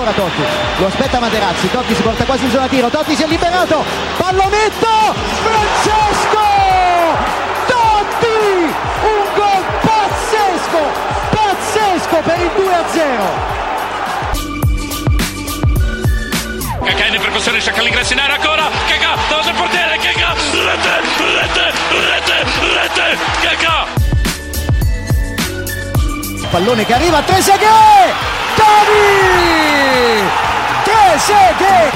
Ancora Totti, lo aspetta Materazzi, Totti si porta quasi in zona tiro, Totti si è liberato, pallonetto, Francesco! Totti! Un gol pazzesco, pazzesco per il 2-0! Cacà in percussione, cerca l'ingresso in area ancora, Cacà, davanti al portiere, Cacà, rete, rete, rete, rete, Cacà! Pallone che arriva Trezeguet! Gavi! Trezeguet!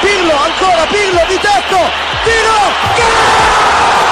Pirlo, ancora Pirlo di tetto! Tiro! Grosso!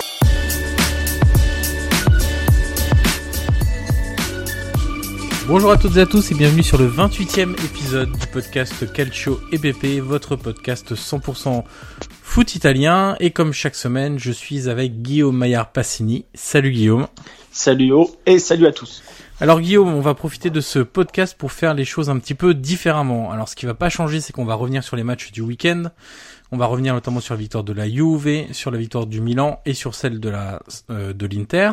Bonjour à toutes et à tous et bienvenue sur le 28e épisode du podcast Calcio EPP, votre podcast 100% foot italien. Et comme chaque semaine, je suis avec Guillaume Maillard Passini. Salut Guillaume. Salut O et salut à tous. Alors Guillaume, on va profiter de ce podcast pour faire les choses un petit peu différemment. Alors ce qui va pas changer, c'est qu'on va revenir sur les matchs du week-end. On va revenir notamment sur la victoire de la Juve, sur la victoire du Milan et sur celle de la euh, de l'Inter.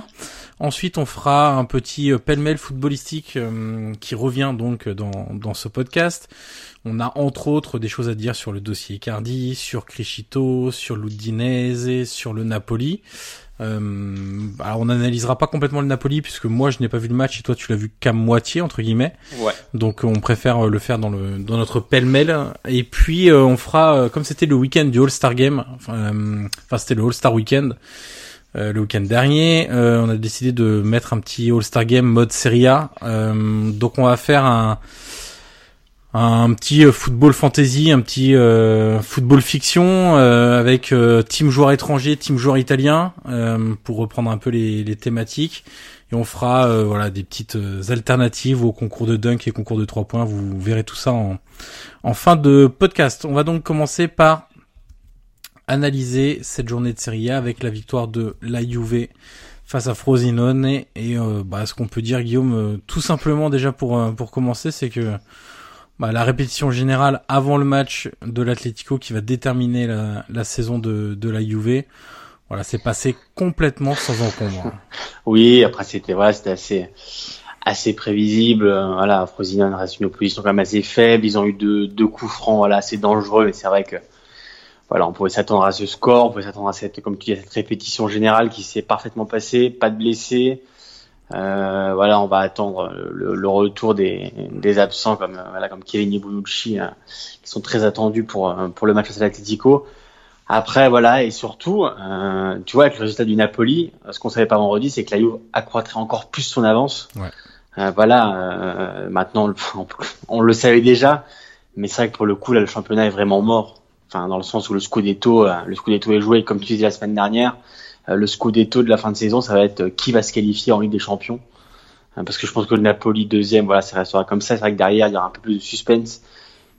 Ensuite, on fera un petit euh, pêle-mêle footballistique euh, qui revient donc dans, dans ce podcast. On a entre autres des choses à dire sur le dossier Icardi, sur Crescito, sur l'Udinese, sur le Napoli. Euh, alors on n'analysera pas complètement le Napoli puisque moi je n'ai pas vu le match et toi tu l'as vu qu'à moitié entre guillemets. Ouais. Donc on préfère le faire dans le dans notre pêle-mêle et puis euh, on fera euh, comme c'était le week-end du All-Star Game, enfin, euh, enfin c'était le All-Star Weekend. le week-end dernier, on a décidé de mettre un petit All-Star Game mode Serie A. donc on va faire un un petit euh, football fantasy, un petit euh, football fiction euh, avec team joueur étranger, team joueur italien pour reprendre un peu les, thématiques et on fera voilà des petites alternatives au concours de dunk et concours de trois points. Vous verrez tout ça en, fin de podcast. On va donc commencer par analyser cette journée de Serie A avec la victoire de la face à Frosinone et, bah, ce qu'on peut dire Guillaume tout simplement déjà pour pour commencer c'est que bah, la répétition générale avant le match de l'Atlético qui va déterminer la, la saison de, de, la Juve. Voilà, c'est passé complètement sans encombre. Oui, après c'était voilà, c'était assez assez prévisible. Voilà, Frosinone reste une opposition quand même assez faible. Ils ont eu deux, deux coups francs, voilà, assez dangereux, mais c'est vrai que voilà, on pouvait s'attendre à ce score, on pouvait s'attendre à cette, comme tu dis, à cette répétition générale qui s'est parfaitement passée, pas de blessés. Euh, voilà, on va attendre le, le retour des, des, absents comme euh, voilà comme Kevin Bonucci, hein, qui sont très attendus pour pour le match face à l'Atlético. Après, voilà, et surtout, euh, tu vois, avec le résultat du Napoli, ce qu'on savait pas vendredi, c'est que la Juve accroîtrait encore plus son avance. Ouais. Euh, voilà, euh, maintenant, on, on, le savait déjà, mais c'est vrai que pour le coup, là, le championnat est vraiment mort. Enfin, dans le sens où le Scudetto, euh, le Scudetto est joué, comme tu disais la semaine dernière. Euh, le Scudetto de la fin de saison, ça va être euh, qui va se qualifier en Ligue des Champions. Parce que je pense que le Napoli deuxième, voilà, ça restera comme ça. C'est vrai que derrière, il y aura un peu plus de suspense.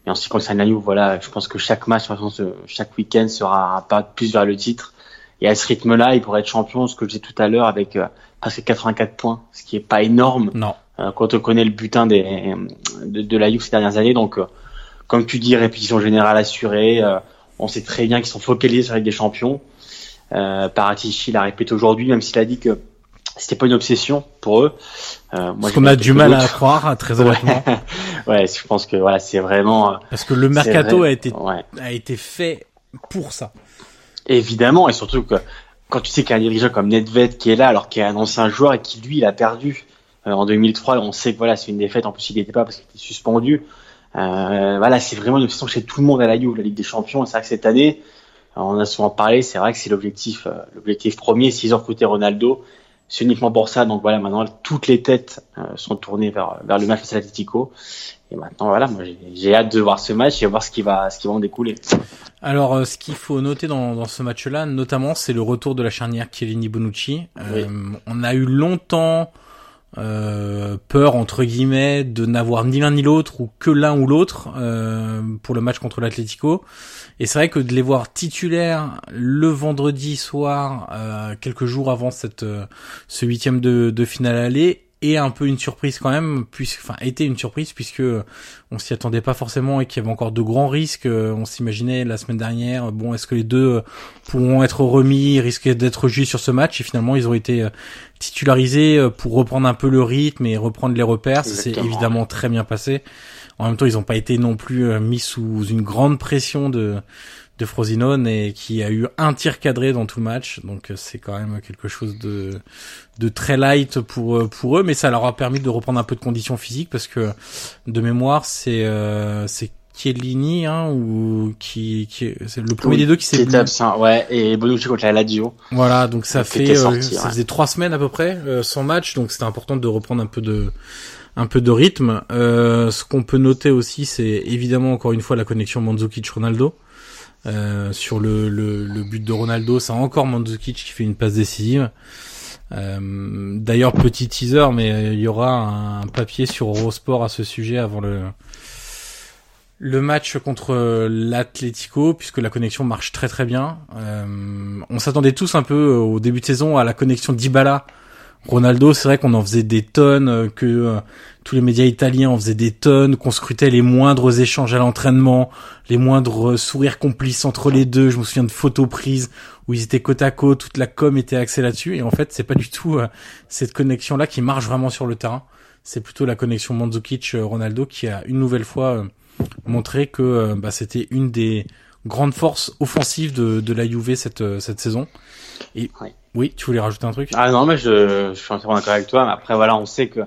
Et en ce qui concerne la Juve, voilà, je pense que chaque match, de chaque week-end sera un pas plus vers le titre. Et à ce rythme-là, il pourrait être champion, ce que je disais tout à l'heure, avec euh, presque 84 points, ce qui est pas énorme. Non. Euh, quand on connaît le butin des, de, de la Juve ces dernières années. Donc, euh, comme tu dis, répétition générale assurée. Euh, on sait très bien qu'ils sont focalisés sur la Ligue des Champions. Euh, Paratici l'a répété aujourd'hui, même s'il a dit que c'était pas une obsession pour eux. Euh, moi, qu'on a du mal à croire, très honnêtement. ouais, je pense que voilà, c'est vraiment. Parce que le mercato a été ouais. a été fait pour ça. Évidemment, et surtout que quand tu sais qu'il y a un dirigeant comme Nedved qui est là, alors qu'il est un ancien joueur et qui lui, il a perdu euh, en 2003, on sait que voilà, c'est une défaite. En plus, il n'était pas parce qu'il était suspendu. Euh, voilà, c'est vraiment une obsession chez tout le monde à la Juve, la Ligue des Champions. C'est vrai que cette année, on a souvent parlé, c'est vrai que c'est l'objectif, euh, l'objectif premier, s'ils ont recruté Ronaldo, c'est uniquement pour ça. Donc voilà, maintenant toutes les têtes euh, sont tournées vers vers le match face à l'Atlético. Et maintenant voilà, moi j'ai hâte de voir ce match et voir ce qui va ce qui va en découler. Alors euh, ce qu'il faut noter dans dans ce match-là, notamment, c'est le retour de la charnière Chiellini Bonucci. Oui. on a eu longtemps euh, peur entre guillemets de n'avoir ni l'un ni l'autre ou que l'un ou l'autre euh, pour le match contre l'Atlético. Et c'est vrai que de les voir titulaires le vendredi soir, euh, quelques jours avant cette ce huitième de, de finale aller, est un peu une surprise quand même, puisque, enfin, était une surprise puisque on s'y attendait pas forcément et qu'il y avait encore de grands risques. On s'imaginait la semaine dernière, bon, est-ce que les deux pourront être remis, risquer d'être juste sur ce match Et finalement, ils ont été titularisés pour reprendre un peu le rythme et reprendre les repères. C'est évidemment très bien passé. En même temps, ils n'ont pas été non plus mis sous une grande pression de de Frosinone et qui a eu un tir cadré dans tout le match. Donc c'est quand même quelque chose de de très light pour pour eux, mais ça leur a permis de reprendre un peu de conditions physiques parce que de mémoire c'est euh, c'est Chiellini hein, ou qui qui c'est le premier oui, des deux qui s'est qui absent ouais et Bonucci contre la Lazio. Voilà, donc ça fait sorti, euh, ça faisait trois semaines à peu près euh, sans match, donc c'était important de reprendre un peu de un peu de rythme. Euh, ce qu'on peut noter aussi, c'est évidemment encore une fois la connexion Mandzukic-Ronaldo. Euh, sur le, le, le, but de Ronaldo, c'est encore Mandzukic qui fait une passe décisive. Euh, D'ailleurs, petit teaser, mais il y aura un papier sur Eurosport à ce sujet avant le le match contre l'Atlético, puisque la connexion marche très très bien. Euh, on s'attendait tous un peu au début de saison à la connexion d'Ibala. Ronaldo, c'est vrai qu'on en faisait des tonnes, que euh, tous les médias italiens en faisaient des tonnes, qu'on scrutait les moindres échanges à l'entraînement, les moindres sourires complices entre les deux. Je me souviens de photos prises où ils étaient côte à côte, toute la com était axée là-dessus. Et en fait, c'est pas du tout euh, cette connexion-là qui marche vraiment sur le terrain. C'est plutôt la connexion Mandzukic-Ronaldo qui a une nouvelle fois euh, montré que bah, c'était une des grandes forces offensives de, de la Juve cette, cette saison. Et oui. oui, tu voulais rajouter un truc? Ah non, mais je, je suis entièrement d'accord avec toi. Mais après, voilà, on sait que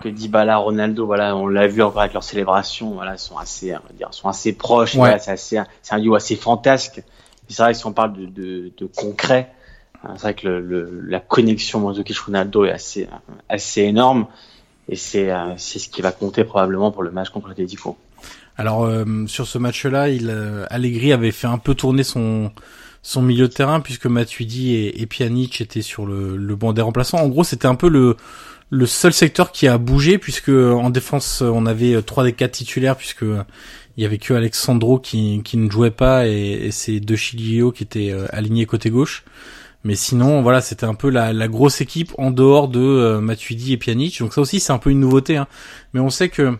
que Dybala, Ronaldo, voilà, on l'a vu encore avec leur célébration, voilà, sont assez, on va dire, sont assez proches. Ouais. Voilà, c'est assez, c'est un duo assez fantasque. C'est vrai que si on parle de, de, de concret, c'est vrai que le, le, la connexion Mandzukic-Ronaldo est assez, assez énorme. Et c'est, c'est ce qui va compter probablement pour le match contre l'Atletico. Alors euh, sur ce match-là, il euh, Allegri avait fait un peu tourner son son milieu de terrain puisque Matuidi et, et Pjanic étaient sur le, le banc des remplaçants. En gros, c'était un peu le le seul secteur qui a bougé puisque en défense on avait trois des quatre titulaires puisque il y avait que Alexandro qui, qui ne jouait pas et, et c'est deux Chilio qui étaient euh, alignés côté gauche. Mais sinon, voilà, c'était un peu la, la, grosse équipe en dehors de euh, Matuidi et Pjanic. Donc ça aussi, c'est un peu une nouveauté. Hein. Mais on sait que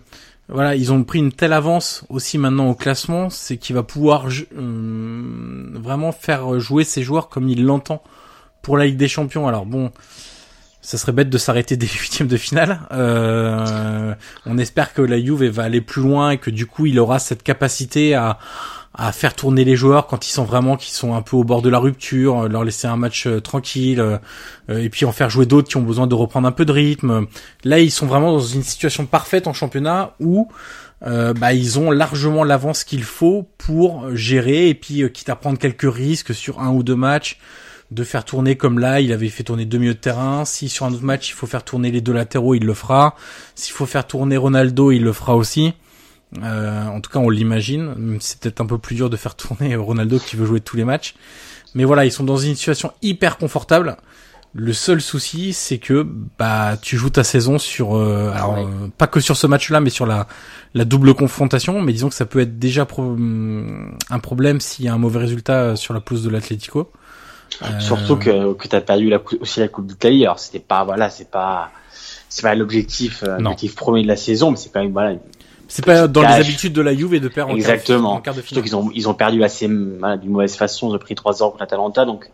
voilà, ils ont pris une telle avance aussi maintenant au classement, c'est qu'il va pouvoir euh, vraiment faire jouer ses joueurs comme il l'entend pour la Ligue des Champions. Alors bon, ça serait bête de s'arrêter des huitièmes de finale. Euh, on espère que la Juve va aller plus loin et que du coup il aura cette capacité à à faire tourner les joueurs quand ils sont vraiment qui sont un peu au bord de la rupture, euh, leur laisser un match euh, tranquille euh, et puis en faire jouer d'autres qui ont besoin de reprendre un peu de rythme. Là, ils sont vraiment dans une situation parfaite en championnat où bah, ils ont largement l'avance qu'il faut pour gérer et puis quitte à prendre quelques risques sur un ou deux matchs de faire tourner comme là, il avait fait tourner deux milieux de terrain. Si sur un autre match il faut faire tourner les deux latéraux, il le fera. S'il faut faire tourner Ronaldo, il le fera aussi. Euh, en tout cas, on l'imagine. C'est peut-être un peu plus dur de faire tourner Ronaldo qui veut jouer tous les matchs. Mais voilà, ils sont dans une situation hyper confortable. Le seul souci, c'est que bah tu joues ta saison sur euh, alors euh, pas que sur ce match-là, mais sur la la double confrontation. Mais disons que ça peut être déjà hum, un problème s'il y a un mauvais résultat sur la pelouse de l'Atlético. Surtout que que t'as perdu la, aussi la Coupe d'Italie. Alors c'était pas voilà, c'est pas c'est pas l'objectif l'objectif premier de la saison, mais c'est quand même voilà c'est pas dans les habitudes de la Juve de perdre Exactement. en quart de, finale. Exactement. qu'ils ont ils ont perdu assez voilà, d'une mauvaise façon. Ils ont pris 3 ans contre l'Atalanta, donc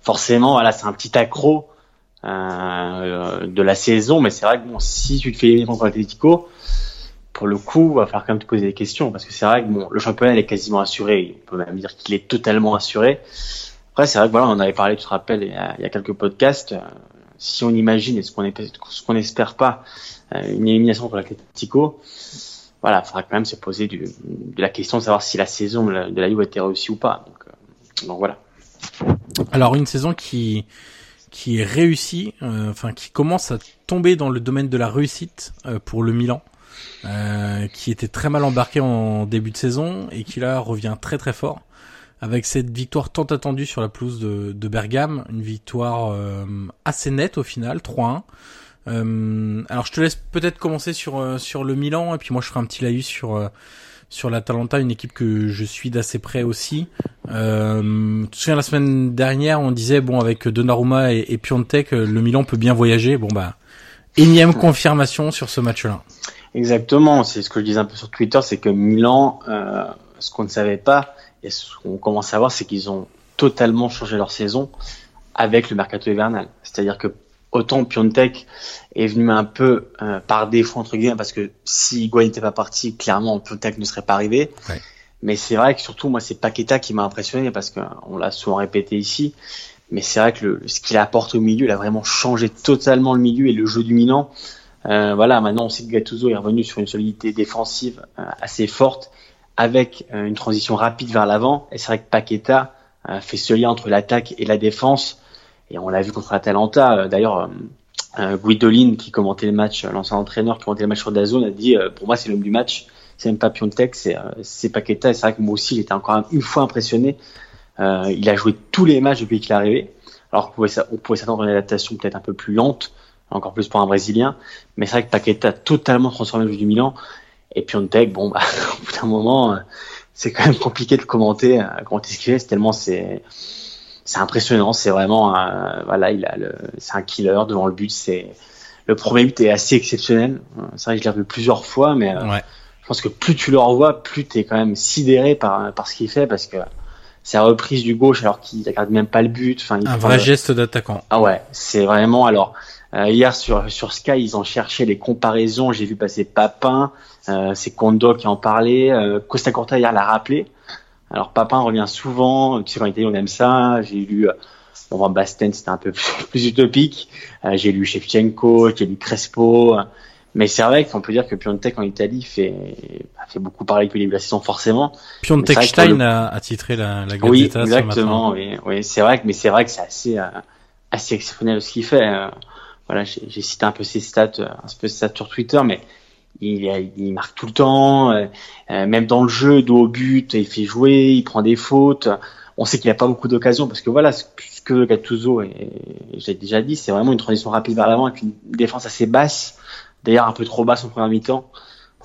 forcément voilà c'est un petit accro euh, de la saison. Mais c'est vrai que bon si tu te fais éliminer contre l'Atletico, pour le coup, va falloir quand même te poser des questions parce que c'est vrai que bon le championnat est quasiment assuré. On peut même dire qu'il est totalement assuré. Après c'est vrai que voilà on en avait parlé, tu te rappelles, il y a, il y a quelques podcasts. si on imagine et ce qu'on qu'on espère pas euh, une élimination contre l'Atletico voilà, il faudra quand même se poser du, de la question de savoir si la saison de la, Juve a été réussie ou pas. Donc, euh, donc voilà. Alors une saison qui qui est réussie, euh, enfin qui commence à tomber dans le domaine de la réussite euh, pour le Milan, euh, qui était très mal embarqué en début de saison et qui là revient très très fort avec cette victoire tant attendue sur la pelouse de, de Bergame, une victoire assez nette au final, 3-1. Euh, alors je te laisse peut-être commencer sur euh, sur le Milan et puis moi je ferai un petit laïus sur euh, sur l'Atalanta, une équipe que je suis d'assez près aussi. Euh, tu te souviens la semaine dernière, on disait bon avec Donnarumma et, et Piontek, le Milan peut bien voyager. Bon bah énième confirmation sur ce match-là. Exactement, c'est ce que je disais un peu sur Twitter, c'est que Milan, euh, ce qu'on ne savait pas et ce qu'on commence à voir, c'est qu'ils ont totalement changé leur saison avec le mercato hivernal. C'est-à-dire que autant Piontek est venu un peu euh, par défaut entre guillemets parce que si Higuain n'était pas parti, clairement Piontek ne serait pas arrivé. Mais c'est vrai que surtout moi c'est Paqueta qui m'a impressionné parce qu'on l'a souvent répété ici. Mais c'est vrai que le, ce qu'il apporte au milieu, il a vraiment changé totalement le milieu et le jeu du Milan. Euh, voilà, maintenant on sait que Gattuso est revenu sur une solidité défensive euh, assez forte avec une transition rapide vers l'avant. Et c'est vrai que Paqueta fait ce lien entre l'attaque et la défense et on l'a vu contre Atalanta. Euh, d'ailleurs, euh, euh, Guidolin, qui commentait le match, l'ancien entraîneur qui commentait le match sur Dazone, a dit pour moi c'est l'homme du match. C'est même pas Piontek, c'est Paqueta. Et c'est vrai que moi aussi, il était encore une fois impressionné. il a joué tous les matchs depuis qu'il est arrivé. Alors qu'on pouvait, on pouvait s'attendre à une adaptation peut-être un peu plus lente, encore plus pour un Brésilien. Mais c'est vrai que Paqueta a totalement transformé le jeu du Milan. Et Piontek, bon, bah, au bout d'un moment, c'est quand même compliqué de commenter, commenter ce qu'il fait, tellement c'est c'est impressionnant. C'est vraiment, un, voilà, il a le, c'est un killer devant le but. C'est le premier but est assez exceptionnel. C'est vrai que je l'ai revu plusieurs fois, mais euh, je pense que plus tu le revois, plus tu es quand même sidéré par par ce qu'il fait parce que sa reprise du gauche alors qu'il regarde même pas le but. Enfin, un vrai geste d'attaquant. Ah ouais, c'est vraiment alors. Euh, hier sur sur Sky, ils ont cherché les comparaisons. J'ai vu passer Papin, euh, c'est Kondo qui en parlait. Euh, Costa Corta hier l'a rappelé. Alors Papin revient souvent, tu sais, en Italie on aime ça. J'ai lu, euh, bon, Basten c'était un peu plus, utopique. Euh, j'ai lu Shevchenko, j'ai lu Crespo. Mais c'est vrai qu'on peut dire que Piontek en Italie fait, fait beaucoup parler depuis le début de la saison, forcément. Piontek Stein a, titré la, la Oui, exactement, oui, oui. C'est vrai que, mais c'est vrai que c'est assez, euh, assez exceptionnel ce qu'il fait. voilà, j'ai cité un peu ses stats, un peu ses stats sur Twitter, mais il, il, marque tout le temps, euh, euh, même dans le jeu, dos au but, il fait jouer, il prend des fautes. On sait qu'il a pas beaucoup d'occasions parce que voilà, ce que Gattuso, et, j'ai déjà dit, c'est vraiment une transition rapide vers l'avant avec une défense assez basse, d'ailleurs un peu trop basse en première mi-temps.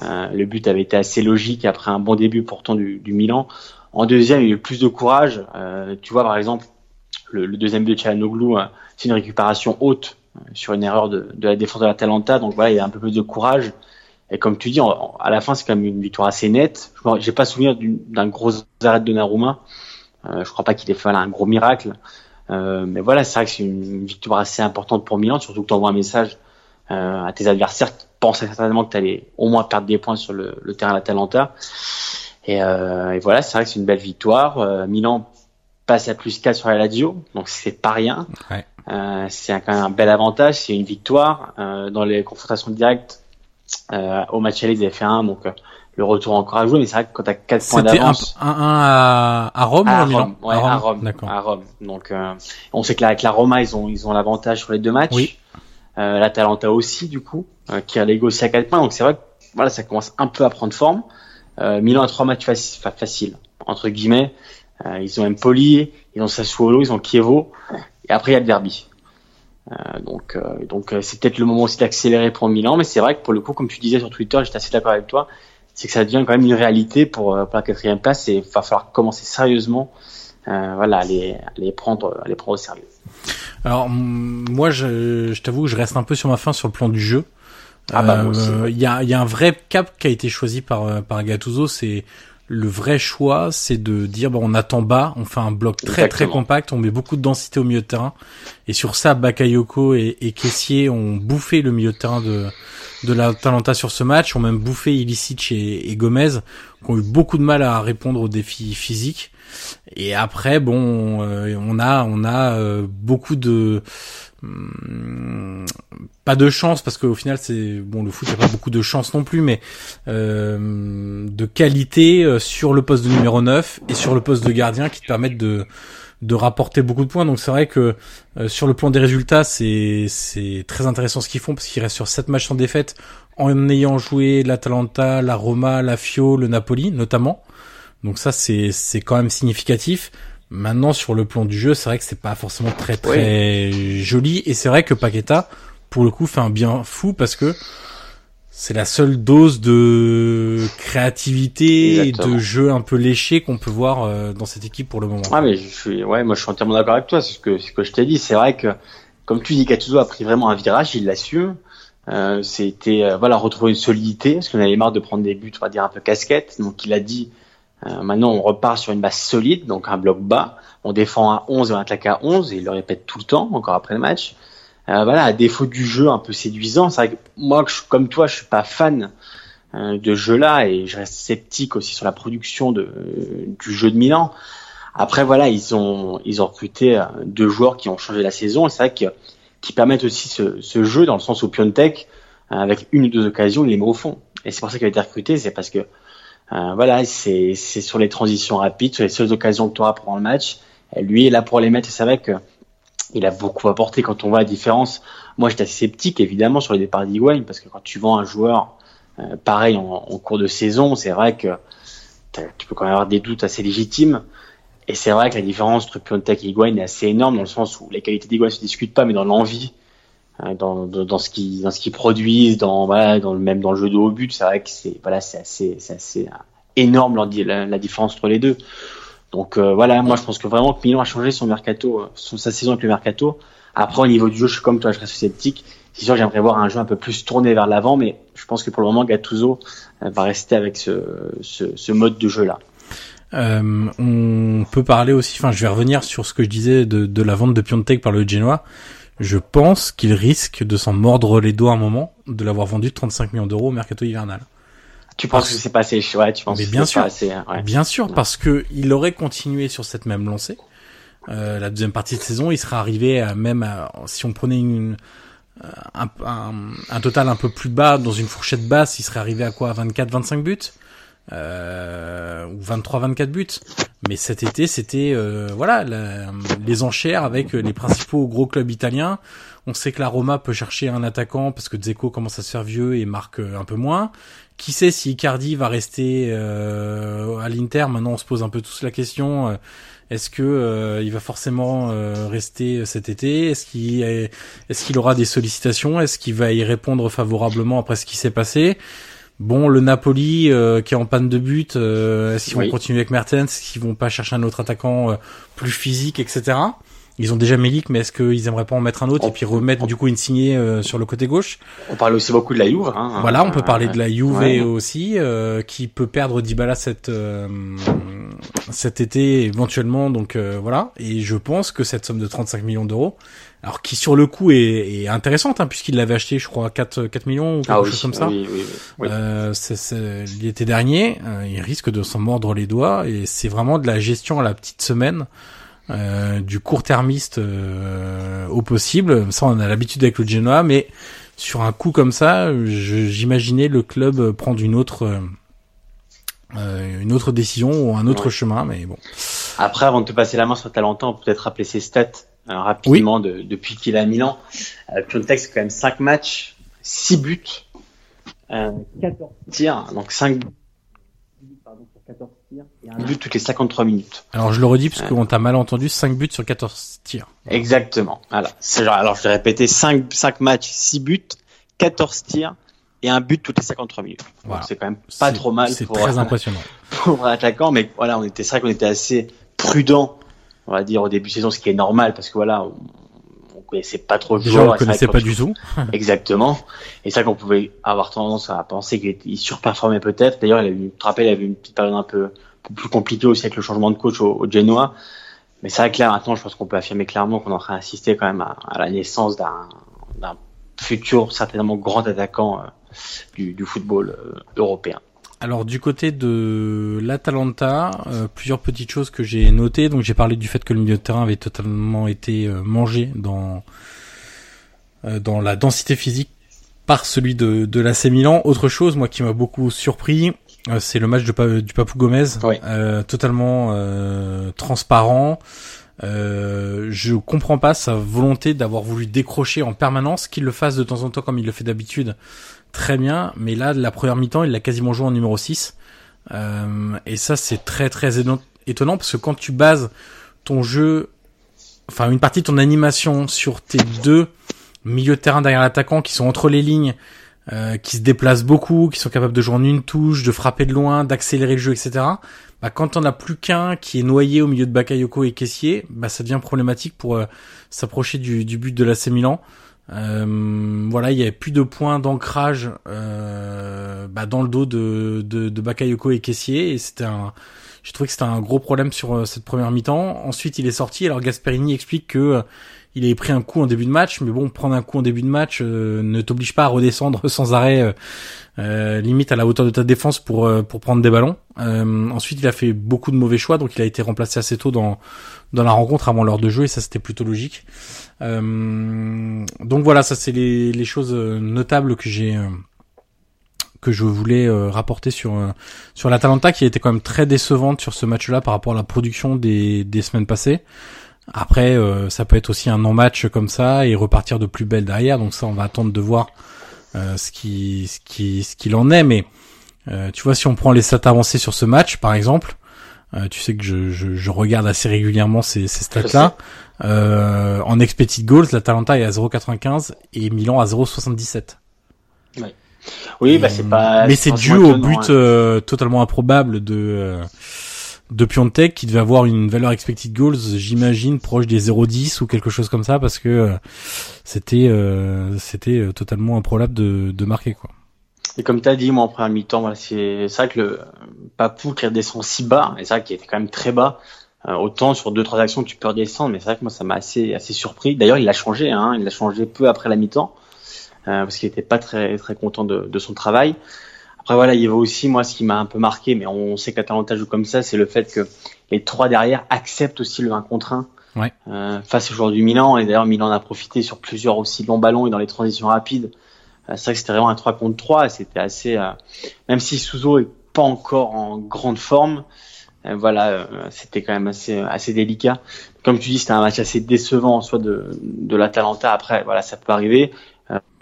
Euh, le but avait été assez logique après un bon début pourtant du, du Milan. En deuxième, il y a eu plus de courage. Euh, tu vois par exemple le, le deuxième but de Chalanoglu, c'est une récupération haute sur une erreur de, de la défense de la Talenta. Donc voilà, il y a un peu plus de courage. Et comme tu dis, à la fin, c'est quand même une victoire assez nette. J'ai pas souvenir d'un gros arrêt de Naruma. Euh, je crois pas qu'il ait fait un gros miracle. Euh, mais voilà, c'est vrai que c'est une victoire assez importante pour Milan, surtout que tu envoies un message euh, à tes adversaires qui pensaient certainement que tu allais au moins perdre des points sur le, le terrain de l'Atalanta. Et, euh, et voilà, c'est vrai que c'est une belle victoire. Euh, Milan passe à plus 4 sur la Lazio, donc c'est pas rien. Ouais. C'est quand même un bel avantage, c'est une victoire. Dans les confrontations directes, au match aller, ils avaient fait un, donc euh, le retour encore à jouer, mais c'est vrai que quand t'as 4 points C'était un, d'avance... un, un à, à Rome ou À à Milan Rome, ouais, à Rome, D'accord. à Rome. Donc, euh, on sait que là, avec la Roma, ils ont, ils ont l'avantage sur les deux matchs. Oui. Euh, L'Atalanta aussi, du coup, euh, qui a négocié à 4 points. Donc, c'est vrai que voilà, ça commence un peu à prendre forme. Euh, Milan a trois matchs faci- fa- faciles, entre guillemets. Euh, ils ont Empoli, ils ont Sassuolo, ils ont Chievo. Et après, il y a le derby. Euh, donc, euh, donc euh, c'est peut-être le moment aussi d'accélérer pour Milan. Mais c'est vrai que pour le coup, comme tu disais sur Twitter, j'étais assez d'accord avec toi, c'est que ça devient quand même une réalité pour, euh, pour la quatrième place. Et il va falloir commencer sérieusement euh, voilà, à les, à les prendre, à les prendre au sérieux. Alors moi, je, je t'avoue que je reste un peu sur ma fin sur le plan du jeu. Ah bah. Il y, a, il y a un vrai cap qui a été choisi par par Gattuso. C'est le vrai choix, c'est de dire bon, on attend bas, on fait un bloc très très compact, on met beaucoup de densité au milieu de terrain. Et sur ça, Bakayoko et, et Kessier ont bouffé le milieu de terrain de de la Talenta sur ce match, ont même bouffé Ilicic et, et Gomez, qui ont eu beaucoup de mal à répondre aux défis physiques. Et après, bon, euh, on a on a euh, beaucoup de pas de chance parce qu'au final c'est bon le foot il y a pas beaucoup de chance non plus mais euh, de qualité euh, sur le poste de numéro 9 et sur le poste de gardien qui te permettent de de rapporter beaucoup de points. Donc c'est vrai que euh, sur le plan des résultats c'est c'est très intéressant ce qu'ils font parce qu'ils restent sur 7 matchs sans défaite en ayant joué l'Atalanta, la Roma, la Fio, le Napoli notamment. Donc ça c'est c'est quand même significatif Maintenant, sur le plan du jeu, c'est vrai que c'est pas forcément très très joli. Et c'est vrai que Paqueta, pour le coup, fait un bien fou parce que c'est la seule dose de créativité et de jeu un peu léché qu'on peut voir euh, dans cette équipe pour le moment. Ouais, mais je suis, ouais, moi je suis entièrement d'accord avec toi. C'est ce que, ce que je t'ai dit. C'est vrai que, comme tu dis, Gattuso a pris vraiment un virage, il l'assume. Euh, c'était, euh, voilà, retrouver une solidité, parce qu'on avait marre de prendre des buts, on va dire un peu casquette. Donc il a dit, euh, maintenant on repart sur une base solide, donc un bloc bas. On défend à 11 et on attaque à 11, et il le répète tout le temps, encore après le match. Euh, voilà, à défaut du jeu un peu séduisant, c'est vrai que moi, comme toi, je suis pas fan euh, de jeu là, et je reste sceptique aussi sur la production de, du jeu de Milan. Après voilà, ils ont ils ont recruté euh, deux joueurs qui ont changé la saison et c'est vrai que qui permettent aussi ce, ce jeu dans le sens où Piontek euh, avec une ou deux occasions il les met au fond et c'est pour ça qu'il a été recruté c'est parce que voilà c'est sur les transitions rapides sur les seules occasions que tu auras pendant le match. Lui est là pour les mettre et c'est vrai que il a beaucoup apporté quand on voit la différence. Moi j'étais assez sceptique évidemment sur les départs d'Higuain parce que quand tu vends un joueur euh, pareil en, en cours de saison c'est vrai que tu peux quand même avoir des doutes assez légitimes. Et c'est vrai que la différence entre Piontek et Higuain est assez énorme dans le sens où les qualités d'Higuain se discutent pas, mais dans l'envie, euh, dans, dans, ce qu'ils dans ce qu'ils produisent, dans même dans le jeu de haut but, c'est vrai que c'est voilà, c'est assez euh, énorme la, différence entre les deux. Donc euh, voilà, moi je pense que vraiment que Milan a changé son mercato, euh, son, sa saison avec le mercato. Après au niveau du jeu, je suis comme toi, je reste sceptique. C'est sûr, j'aimerais voir un jeu un peu plus tourné vers l'avant, mais je pense que pour le moment, Gattuso va rester avec ce, mode de jeu là. On peut parler aussi, enfin je vais revenir sur ce que je disais de, de la vente de Piontek par le Genoa. Je pense qu'il risque de s'en mordre les doigts un moment, de l'avoir vendu 35 millions d'euros au mercato hivernal. Tu penses que c'est pas assez ouais, tu penses Mais que bien c'est sûr. pas assez, ouais. Bien sûr, parce que il aurait continué sur cette même lancée. Euh, la deuxième partie de saison, il serait arrivé à même à- si on prenait une, un, un, un total un peu plus bas dans une fourchette basse, il serait arrivé à quoi 24, 25 buts? Euh, ou 23, 24 buts. Mais cet été, c'était euh, voilà les enchères avec les principaux gros clubs italiens. On sait que la Roma peut chercher un attaquant parce que Dzeko commence à se faire vieux et marque euh, un peu moins. Qui sait si Icardi va rester euh, à l'Inter? Maintenant, on se pose un peu tous la question. euh, Est-ce que euh, il va forcément euh, rester cet été? Est-ce qu'il est, est-ce qu'il aura des sollicitations? Est-ce qu'il va y répondre favorablement après ce qui s'est passé? Bon, le Napoli euh, qui est en panne de but, euh, est-ce qu'ils Oui. vont continuer avec Mertens? Est-ce qu'ils vont pas chercher un autre attaquant euh, plus physique, etc. Ils ont déjà Milik, mais est-ce qu'ils aimeraient pas en mettre un autre On- et puis remettre du coup Insigné euh, sur le côté gauche? On parle aussi beaucoup de la Juve. Hein, Voilà, on peut Euh, parler de la Juve ouais. aussi, euh, qui peut perdre Dybala cette euh, cet été éventuellement. Donc voilà. Et je pense que cette somme de 35 millions d'euros, alors qui sur le coup est, est intéressante hein, puisqu'il l'avait acheté, je crois 4 4 millions ou quelque Ah oui, chose comme ça. oui, oui, oui. Euh, c'est- l'été dernier, euh, il risque de s'en mordre les doigts et c'est vraiment de la gestion à la petite semaine, euh, du court-termiste euh, au possible. Ça, on a l'habitude avec le Genoa, mais sur un coup comme ça, j'imaginais le club prendre une autre, euh, euh, une autre décision ou un autre Ouais. chemin, mais bon. Après, avant de te passer la main sur Talenta, on peut peut-être rappeler ses stats euh, rapidement de- depuis qu'il est à Milan. Euh, Piontek, c'est quand même 5 matchs, 6 buts, euh, 14 tirs, donc 5 buts pardon, sur 14 tirs et un but toutes les 53 minutes. Alors je le redis parce qu'on t'a mal entendu, 5 buts sur 14 tirs. Exactement. Voilà. Genre, alors je vais répéter 5, 5 matchs, 6 buts, 14 tirs et un but toutes les 53 minutes. Voilà. C'est quand même pas trop mal C'est très un- impressionnant. pour un attaquant, mais voilà, on était, c'est vrai qu'on était assez prudent, on va dire, au début de saison, ce qui est normal parce que voilà, on, on connaissait pas trop le Déjà, on joueur. vrai connaissait pas du tout. Exactement. Et c'est vrai qu'on pouvait avoir tendance à penser qu'il surperformait peut-être. D'ailleurs, il a eu, tu te rappelles, il avait une petite période un peu, un peu plus compliquée aussi avec le changement de coach au, au Genoa. Mais c'est vrai que là, maintenant, je pense qu'on peut affirmer clairement qu'on est en train d'assister quand même à, à la naissance d'un, d'un futur, certainement grand attaquant euh, du, du football euh, européen. Alors du côté de l'Atalanta, euh, plusieurs petites choses que j'ai notées. Donc j'ai parlé du fait que le milieu de terrain avait totalement été euh, mangé dans euh, dans la densité physique par celui de de l'AC Milan. Autre chose, moi qui m'a beaucoup surpris, euh, c'est le match de Pa- du Papou Gomez, Oui. euh, totalement euh, transparent. Euh, je comprends pas sa volonté d'avoir voulu décrocher en permanence, qu'il le fasse de temps en temps comme il le fait d'habitude, très bien, mais là, la première mi-temps, il l'a quasiment joué en numéro 6. Euh, et ça, c'est très très étonnant parce que quand tu bases ton jeu, enfin une partie de ton animation sur tes deux milieux de terrain derrière l'attaquant qui sont entre les lignes, euh, qui se déplacent beaucoup, qui sont capables de jouer en une touche, de frapper de loin, d'accélérer le jeu, etc. Bah, quand t'en as plus qu'un qui est noyé au milieu de Bakayoko et Kessier, bah, ça devient problématique pour euh, s'approcher du, du but de l'AC Milan. Euh, voilà, il y avait plus de points d'ancrage euh, bah, dans le dos de, de, de Bakayoko et Kessier et c'était un j'ai trouvé que c'était un gros problème sur euh, cette première mi-temps. Ensuite, il est sorti. Alors Gasperini explique que euh, il avait pris un coup en début de match, mais bon, prendre un coup en début de match ne t'oblige pas à redescendre sans arrêt, limite à la hauteur de ta défense pour pour prendre des ballons. Ensuite, il a fait beaucoup de mauvais choix, donc il a été remplacé assez tôt dans dans la rencontre avant l'heure de jeu, et ça c'était plutôt logique. Euh, donc voilà, ça c'est les les choses euh, notables que j'ai euh, que je voulais rapporter sur sur l'Atalanta qui été quand même très décevante sur ce match-là par rapport à la production des des semaines passées. Après, euh, ça peut être aussi un non-match comme ça et repartir de plus belle derrière. Donc ça, on va attendre de voir euh, ce qui ce qui ce qu'il en est. Mais euh, tu vois, si on prend les stats avancées sur ce match, par exemple, euh, tu sais que je, je, je regarde assez régulièrement ces, ces stats-là. Euh, en expected goals, l'Atalanta est à 0,95 et Milan à 0,77. Oui, bah, c'est pas. Mais c'est dû au but hein. euh, totalement improbable de euh, de Piontek qui devait avoir une valeur expected goals, j'imagine proche des 0,10 ou quelque chose comme ça parce que euh, c'était euh, c'était euh, totalement improbable de de marquer quoi. Et comme tu as dit, moi, en première mi-temps, voilà, c'est vrai que le Papou qui redescend si bas, et c'est vrai qu'il était quand même très bas. Euh, autant sur deux trois actions tu peux redescendre, mais c'est vrai que moi ça m'a assez assez surpris. D'ailleurs, il l'a changé, hein, il l'a changé peu après la mi-temps euh, parce qu'il était pas très très content de, de son travail. Après voilà, il y avait aussi moi ce qui m'a un peu marqué, mais on sait qu'Atalanta joue comme ça, c'est le fait que les trois derrière acceptent aussi le 1 contre 1 Ouais. euh, face aux joueurs du Milan. Et d'ailleurs, Milan en a profité sur plusieurs aussi longs ballons et dans les transitions rapides. Euh, c'est vrai que c'était vraiment un 3 contre 3 et c'était assez euh, même si Souzo est pas encore en grande forme euh, voilà c'était quand même assez assez délicat. Comme tu dis c'était un match assez décevant en soi de de l'Atalanta. Après voilà ça peut arriver.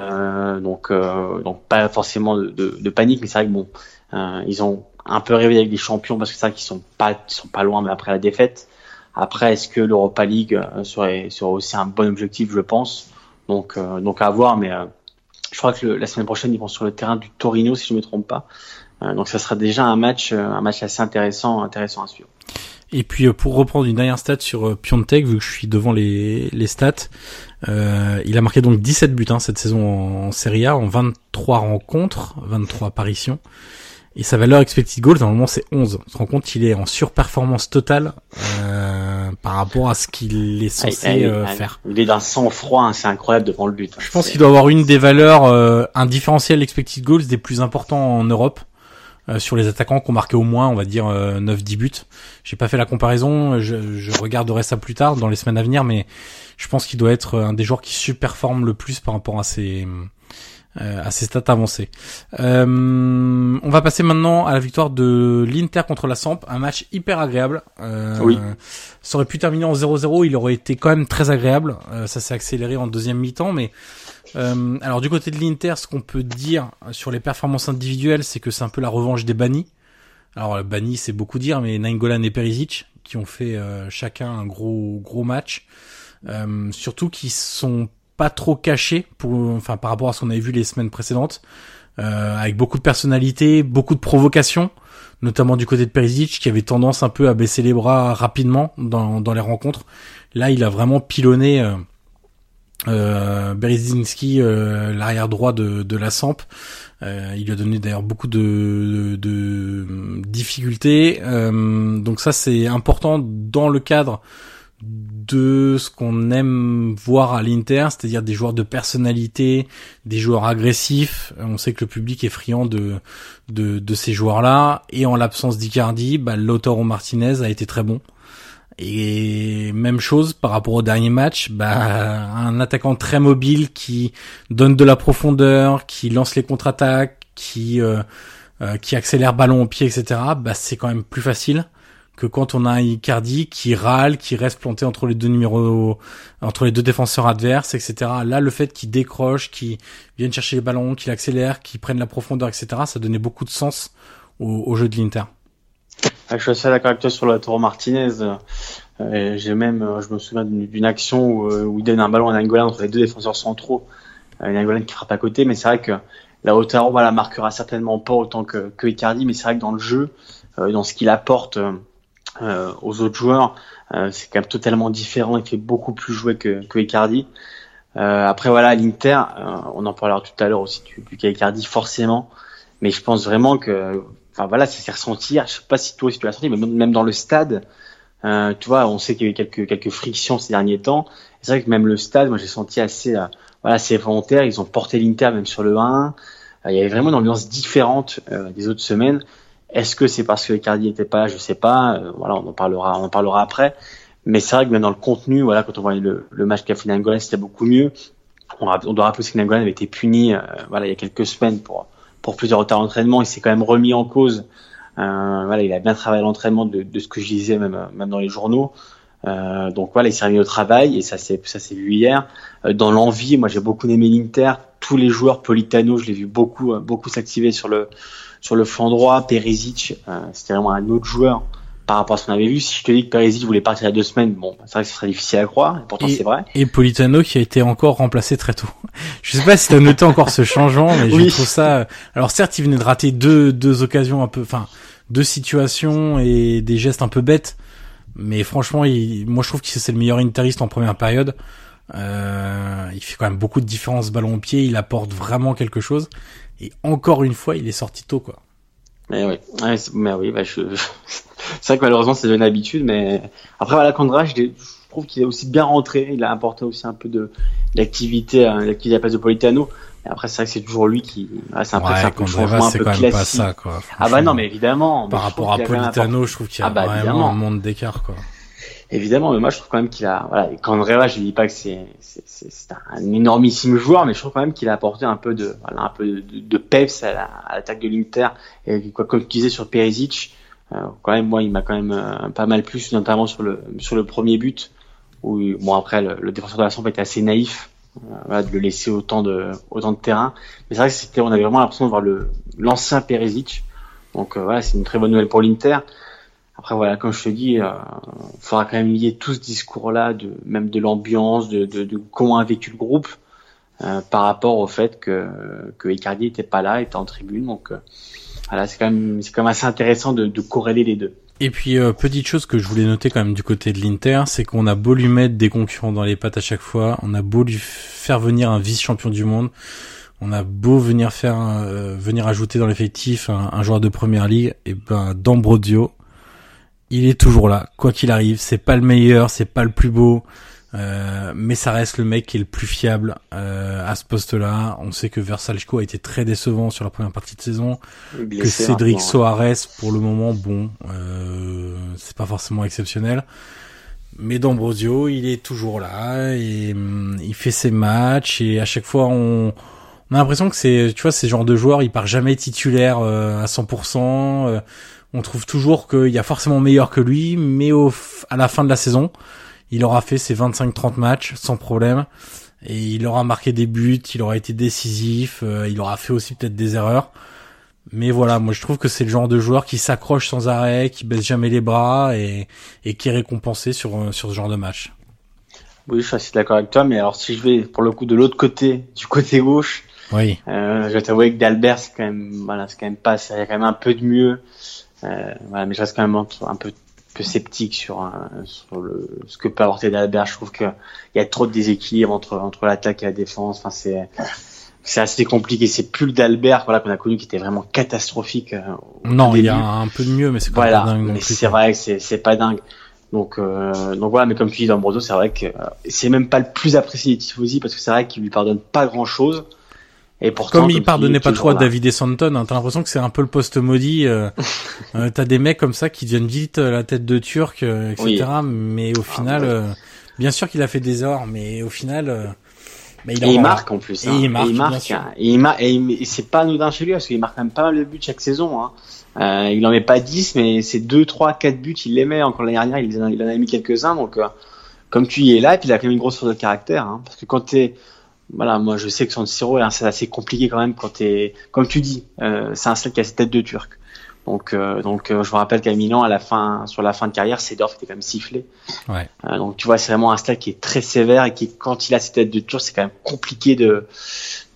Euh, donc euh, donc pas forcément de, de, de panique mais c'est vrai que bon euh, ils ont un peu rêvé avec les champions parce que c'est vrai qu'ils sont pas ils sont pas loin mais après la défaite. Après est-ce que l'Europa League serait serait aussi un bon objectif je pense. Donc donc à voir mais je crois que la semaine prochaine, ils vont sur le terrain du Torino, si je ne me trompe pas. Euh, donc ça sera déjà un match, euh, un match assez intéressant, intéressant à suivre. Et puis euh, pour reprendre une dernière stat sur Piontek, vu que je suis devant les, les stats, il a marqué donc 17 buts hein, cette saison en, Serie A, en 23 rencontres, 23 apparitions. Et sa valeur expected goals, normalement, c'est 11. On se rend compte qu'il est en surperformance totale par rapport à ce qu'il est censé il- euh, faire. Il est d'un sang-froid, hein, c'est incroyable devant le but. Je pense qu'il doit avoir une des valeurs, euh, un différentiel expected goals des plus importants en Europe. euh, sur les attaquants qui ont marqué au moins, on va dire, euh, 9-10 buts. J'ai pas fait la comparaison, je, je regarderai ça plus tard, dans les semaines à venir, mais je pense qu'il doit être un des joueurs qui superforme le plus par rapport à ses, euh, à ses stats avancées. Euh, on va passer maintenant à la victoire de l'Inter contre la Samp, un match hyper agréable. Euh, Oui. Ça aurait pu terminer en 0-0, il aurait été quand même très agréable. Euh, ça s'est accéléré en deuxième mi-temps, mais euh, alors du côté de l'Inter, ce qu'on peut dire sur les performances individuelles, c'est que c'est un peu la revanche des bannis. Alors le banni, c'est beaucoup dire, mais Nainggolan et Perisic qui ont fait euh, chacun un gros gros match, Euh, surtout qui sont pas trop cachés pour, enfin par rapport à ce qu'on avait vu les semaines précédentes, euh, avec beaucoup de personnalité, beaucoup de provocation, notamment du côté de Perisic qui avait tendance un peu à baisser les bras rapidement dans dans les rencontres. Là, il a vraiment pilonné. Euh, euh, euh, l'arrière droit de, de la Samp. Euh, il lui a donné d'ailleurs beaucoup de, de, de difficultés. Euh, donc ça c'est important dans le cadre de ce qu'on aime voir à l'Inter, c'est-à-dire des joueurs de personnalité, des joueurs agressifs. On sait que le public est friand de de, de ces joueurs-là. Et en l'absence d'Icardi, bah, Lautaro Martinez a été très bon. Et même chose par rapport au dernier match, bah, un attaquant très mobile qui donne de la profondeur, qui lance les contre-attaques, qui euh, euh, qui accélère ballon au pied, etc. Bah, c'est quand même plus facile que quand on a un Icardi qui râle, qui reste planté entre les deux numéros, entre les deux défenseurs adverses, etc. Là, le fait qu'il décroche, qu'il vienne chercher les ballons, qu'il accélère, qu'il prenne la profondeur, etc. Ça donnait beaucoup de sens au, jeu de l'Inter. Ah, je suis assez d'accord avec toi sur le Toro Martinez. Euh, J'ai même, euh, je me souviens d'une action où, euh, où il donne un ballon à Nangolan entre les deux défenseurs centraux. Nangolan qui frappe à côté, mais c'est vrai que la Lautaro voilà, marquera certainement pas autant que, Icardi, mais c'est vrai que dans le jeu, dans ce qu'il apporte euh, aux autres joueurs, euh, c'est quand même totalement différent. Il fait beaucoup plus jouer que, que Icardi. Euh, après voilà, l'Inter, euh, on en parlera tout à l'heure aussi du, du cas Icardi forcément, mais je pense vraiment que enfin voilà, ça s'est ressenti. Je sais pas si toi aussi tu l'as senti, mais même dans le stade, euh, tu vois, on sait qu'il y a eu quelques quelques frictions ces derniers temps. C'est vrai que même le stade, moi j'ai senti assez euh, voilà, assez volontaire. Ils ont porté l'Inter même sur le 1. Euh, il y avait vraiment une ambiance différente des autres semaines. Est-ce que c'est parce que Icardi était pas là? Je sais pas. Euh, voilà, on en parlera, on en parlera après. Mais c'est vrai que même dans le contenu, voilà, quand on voit le, match qu'a fait Nangolan, c'était beaucoup mieux. On, doit rappeler que Nangolan avait été puni, euh, voilà, il y a quelques semaines pour plusieurs retards d'entraînement. Il s'est quand même remis en cause. Euh, voilà, il a bien travaillé l'entraînement de, ce que je disais même dans les journaux. Donc voilà, il s'est remis au travail et ça s'est vu hier. Dans l'envie, moi j'ai beaucoup aimé l'Inter. Tous les joueurs, Politano, je l'ai vu beaucoup beaucoup s'activer sur le sur le flanc droit. Perisic, euh, c'était vraiment un autre joueur par rapport à ce qu'on avait vu. Si je te dis que Perisic voulait partir il y a deux semaines, bon, c'est vrai que ce serait difficile à croire. Et pourtant, c'est vrai. Et Politano qui a été encore remplacé très tôt. Je sais pas si t'as noté encore ce changement, mais Oui. je trouve ça. Alors certes, il venait de rater deux deux occasions un peu, enfin deux situations et des gestes un peu bêtes, mais franchement, il... moi je trouve que c'est le meilleur interiste en première période. Euh, il fait quand même beaucoup de différence ballon au pied, il apporte vraiment quelque chose. Et encore une fois, il est sorti tôt quoi. Mais oui, ouais, mais oui, bah, je... c'est vrai que malheureusement c'est devenu une habitude, mais après voilà, Condra, je, je trouve qu'il est aussi bien rentré, il a apporté aussi un peu de d'activité, euh, d'activité à la place de Politano. Et après c'est vrai que c'est toujours lui qui, ouais, c'est un peu, c'est un peu changement un c'est peu quand même pas ça quoi. ah bah non, mais évidemment. par rapport à Politano, je trouve qu'il y a Ah bah, vraiment un monde d'écart quoi. Évidemment, mais moi je trouve quand même qu'il a, voilà, Candreva, je dis pas que c'est, un énormissime joueur, mais je trouve quand même qu'il a apporté un peu de, voilà, un peu de, de peps à, la- à l'attaque de l'Inter. Et quoi, comme tu disais sur Perisic, euh, quand même, moi, il m'a quand même euh, pas mal plu, notamment sur le, sur le premier but, où, bon, après, le, le défenseur de la Samp était assez naïf, euh, voilà, de le laisser autant de, autant de terrain. Mais c'est vrai que c'était, on avait vraiment l'impression de voir le, l'ancien Perisic. Donc, euh, voilà, c'est une très bonne nouvelle pour l'Inter. Après voilà, comme je te dis, euh, faudra quand même lier tout ce discours-là, de même de l'ambiance, de, de, de comment a vécu le groupe, euh, par rapport au fait que que Icardi était pas là, était en tribune. Donc euh, voilà, c'est quand même quand même assez intéressant de, de corréler les deux. Et puis euh, petite chose que je voulais noter quand même du côté de l'Inter, c'est qu'on a beau lui mettre des concurrents dans les pattes à chaque fois, on a beau lui faire venir un vice-champion du monde, On a beau venir faire, euh, venir ajouter dans l'effectif un, joueur de première ligue, et ben D'Ambrosio, il est toujours là, quoi qu'il arrive. C'est pas le meilleur, c'est pas le plus beau, euh, mais ça reste le mec qui est le plus fiable euh, à ce poste-là. On sait que Versalchko a été très décevant sur la première partie de saison, que Cédric Soares, pour le moment, bon, euh, c'est pas forcément exceptionnel. Mais D'Ambrosio, il est toujours là et hum, il fait ses matchs et à chaque fois on, on a l'impression que c'est, tu vois, ces genres de joueurs, il part jamais titulaire à 100% on trouve toujours qu'il y a forcément meilleur que lui, mais au, à la fin de la saison, il aura fait ses 25-30 matchs sans problème, et il aura marqué des buts, il aura été décisif, euh, il aura fait aussi peut-être des erreurs. Mais voilà, moi je trouve que c'est le genre de joueur qui s'accroche sans arrêt, qui baisse jamais les bras et, et qui est récompensé sur, euh, sur ce genre de match. Oui, je suis assez d'accord avec toi, mais alors si je vais pour le coup de l'autre côté, du côté gauche, oui. Euh, je t'avoue que d'Albert c'est quand même, voilà, c'est quand même pas, il y a quand même un peu de mieux. Euh, voilà, mais je reste quand même un peu, peu sceptique sur, sur le, ce que peut apporter d'Albert. Je trouve qu'il y a trop de déséquilibre entre, entre l'attaque et la défense. Enfin, c'est, c'est assez compliqué. C'est plus le d'Albert voilà, qu'on a connu qui était vraiment catastrophique. Euh, non, il y a un peu de mieux, mais c'est voilà, pas dingue. Mais c'est vrai que c'est, c'est pas dingue. Donc, euh, donc voilà, mais comme tu dis, D'Ambroso, c'est vrai que c'est même pas le plus apprécié des Tifosi parce que c'est vrai qu'il lui pardonne pas grand chose. Et pourtant, comme il pardonnait pas trop à David Santon, hein, t'as l'impression que c'est un peu le poste maudit. Euh, euh, t'as des mecs comme ça qui deviennent vite euh, la tête de Turc, euh, etc. Mais au ah, final, bien sûr qu'il a fait des erreurs, mais au final, bah, il, et il marque en plus. Hein. Et il marque. Et il marque. Hein. Et, il et, c'est pas anodin chez lui parce qu'il marque quand même pas mal de buts chaque saison. Hein. Euh, il en met pas 10, mais c'est 2, 3, 4 buts, il les met. Encore l'année dernière, il, en a, mis quelques-uns. Donc, comme tu y es là, et puis il a quand même une grosse force de caractère. Hein, parce que quand t'es voilà, moi je sais que San Siro c'est assez compliqué quand même quand t'es, comme tu dis, euh, c'est un stade qui a cette tête de turc. Donc, euh, donc euh, je me rappelle qu'à Milan, à la fin, sur la fin de carrière, Sedorf était quand même sifflé. Ouais. donc tu vois, c'est vraiment un stade qui est très sévère et qui, quand il a cette tête de turc, c'est quand même compliqué de,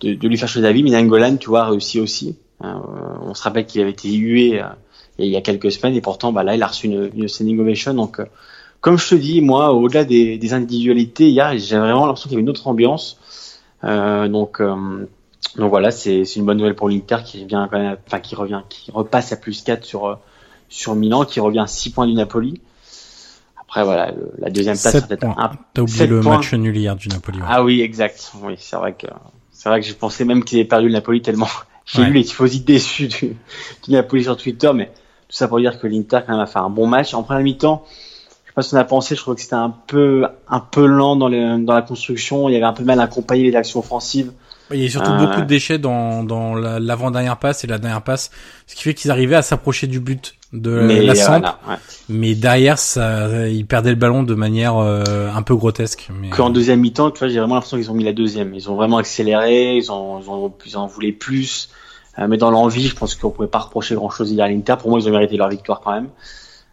de, de lui faire chose d'avis. Mais Nangolan, tu vois, réussi aussi. on se rappelle qu'il avait été hué il y a quelques semaines et pourtant, bah là, il a reçu une, une standing ovation. Donc, comme je te dis, moi, au-delà des, des individualités, hier, j'ai vraiment l'impression qu'il y avait une autre ambiance. Euh, donc euh, donc voilà, c'est une bonne nouvelle pour l'Inter qui revient quand même, enfin qui revient, qui repasse à plus 4 sur euh, sur Milan, qui revient à 6 points du Napoli. Après voilà, la deuxième place peut-être un. T'as oublié le match nul hier du Napoli. Ah oui, exact. Oui, c'est vrai que c'est vrai que je pensais même qu'il avait perdu le Napoli tellement j'ai lu les tifosi déçus du, du Napoli sur Twitter, mais tout ça pour dire que l'Inter quand même a fait un bon match en première mi-temps pas ce qu'on a pensé. Je trouve que c'était un peu, un peu lent dans, dans la construction. Il y avait un peu mal à accompagner les actions offensives. Il y a surtout beaucoup de euh, déchets dans, dans l'avant-dernière passe et la dernière passe, ce qui fait qu'ils arrivaient à s'approcher du but de la centre. Mais derrière, ça, ils perdaient le ballon de manière euh, un peu grotesque. Mais... Qu'en deuxième mi-temps, tu vois, j'ai vraiment l'impression qu'ils ont mis la deuxième. Ils ont vraiment accéléré, ils, ont, ils, ont, ils en voulaient plus. Euh, mais dans l'envie, je pense qu'on pouvait pas reprocher grand-chose hier à l'Inter. Pour moi, ils ont mérité leur victoire quand même.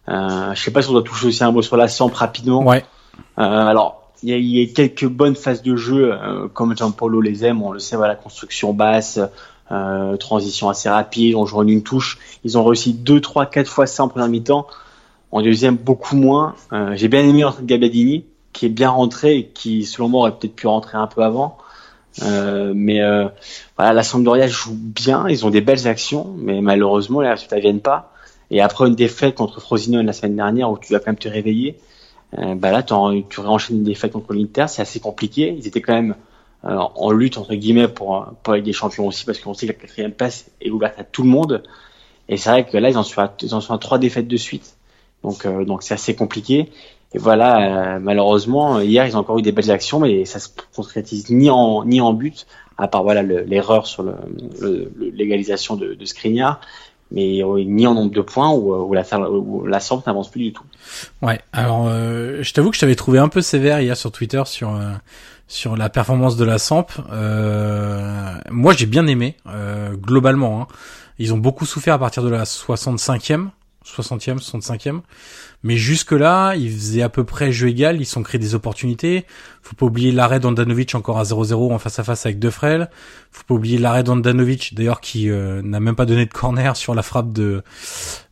Euh, je sais pas si on doit toucher aussi un mot sur la Samp rapidement. Ouais. Euh, alors, il y, a, y a quelques bonnes phases de jeu, euh, comme Gianpolo les aime, on le sait, voilà, construction basse, euh, transition assez rapide, on joue en une touche. Ils ont réussi deux, trois, quatre fois ça en première mi-temps. En deuxième, beaucoup moins. Euh, J'ai bien aimé l'entrée de Gabadini, qui est bien rentré et qui, selon moi, aurait peut-être pu rentrer un peu avant. Euh, mais euh, voilà, la Sampdoria joue bien, ils ont des belles actions, mais malheureusement les résultats viennent pas. Et après une défaite contre Frosinone la semaine dernière où tu vas quand même te réveiller, euh, bah là tu réenchaînes une défaite contre l'Inter, c'est assez compliqué. Ils étaient quand même euh, en lutte entre guillemets pour pour avec des champions aussi parce qu'on sait que la quatrième place est ouverte à tout le monde. Et c'est vrai que là ils en sont à, ils en sont à trois défaites de suite, donc euh, donc c'est assez compliqué. Et voilà, malheureusement hier ils ont encore eu des belles actions, mais ça se concrétise ni en ni en but, à part voilà l'erreur sur le, l'égalisation de, de Skriniar mais ni en nombre de points ou, ou la, ou la sorte n'avance plus du tout. Ouais, alors euh, je t'avoue que je t'avais trouvé un peu sévère hier sur Twitter sur euh, sur la performance de la Samp. Euh, moi j'ai bien aimé euh, globalement. Hein. Ils ont beaucoup souffert à partir de la 65e, 60e, 65e. Mais jusque-là, ils faisaient à peu près jeu égal, ils sont créés des opportunités. Faut pas oublier l'arrêt d'Andanovic encore à 0-0 en face à face avec Defrel. Faut pas oublier l'arrêt d'Andanovic, d'ailleurs, qui euh, n'a même pas donné de corner sur la frappe de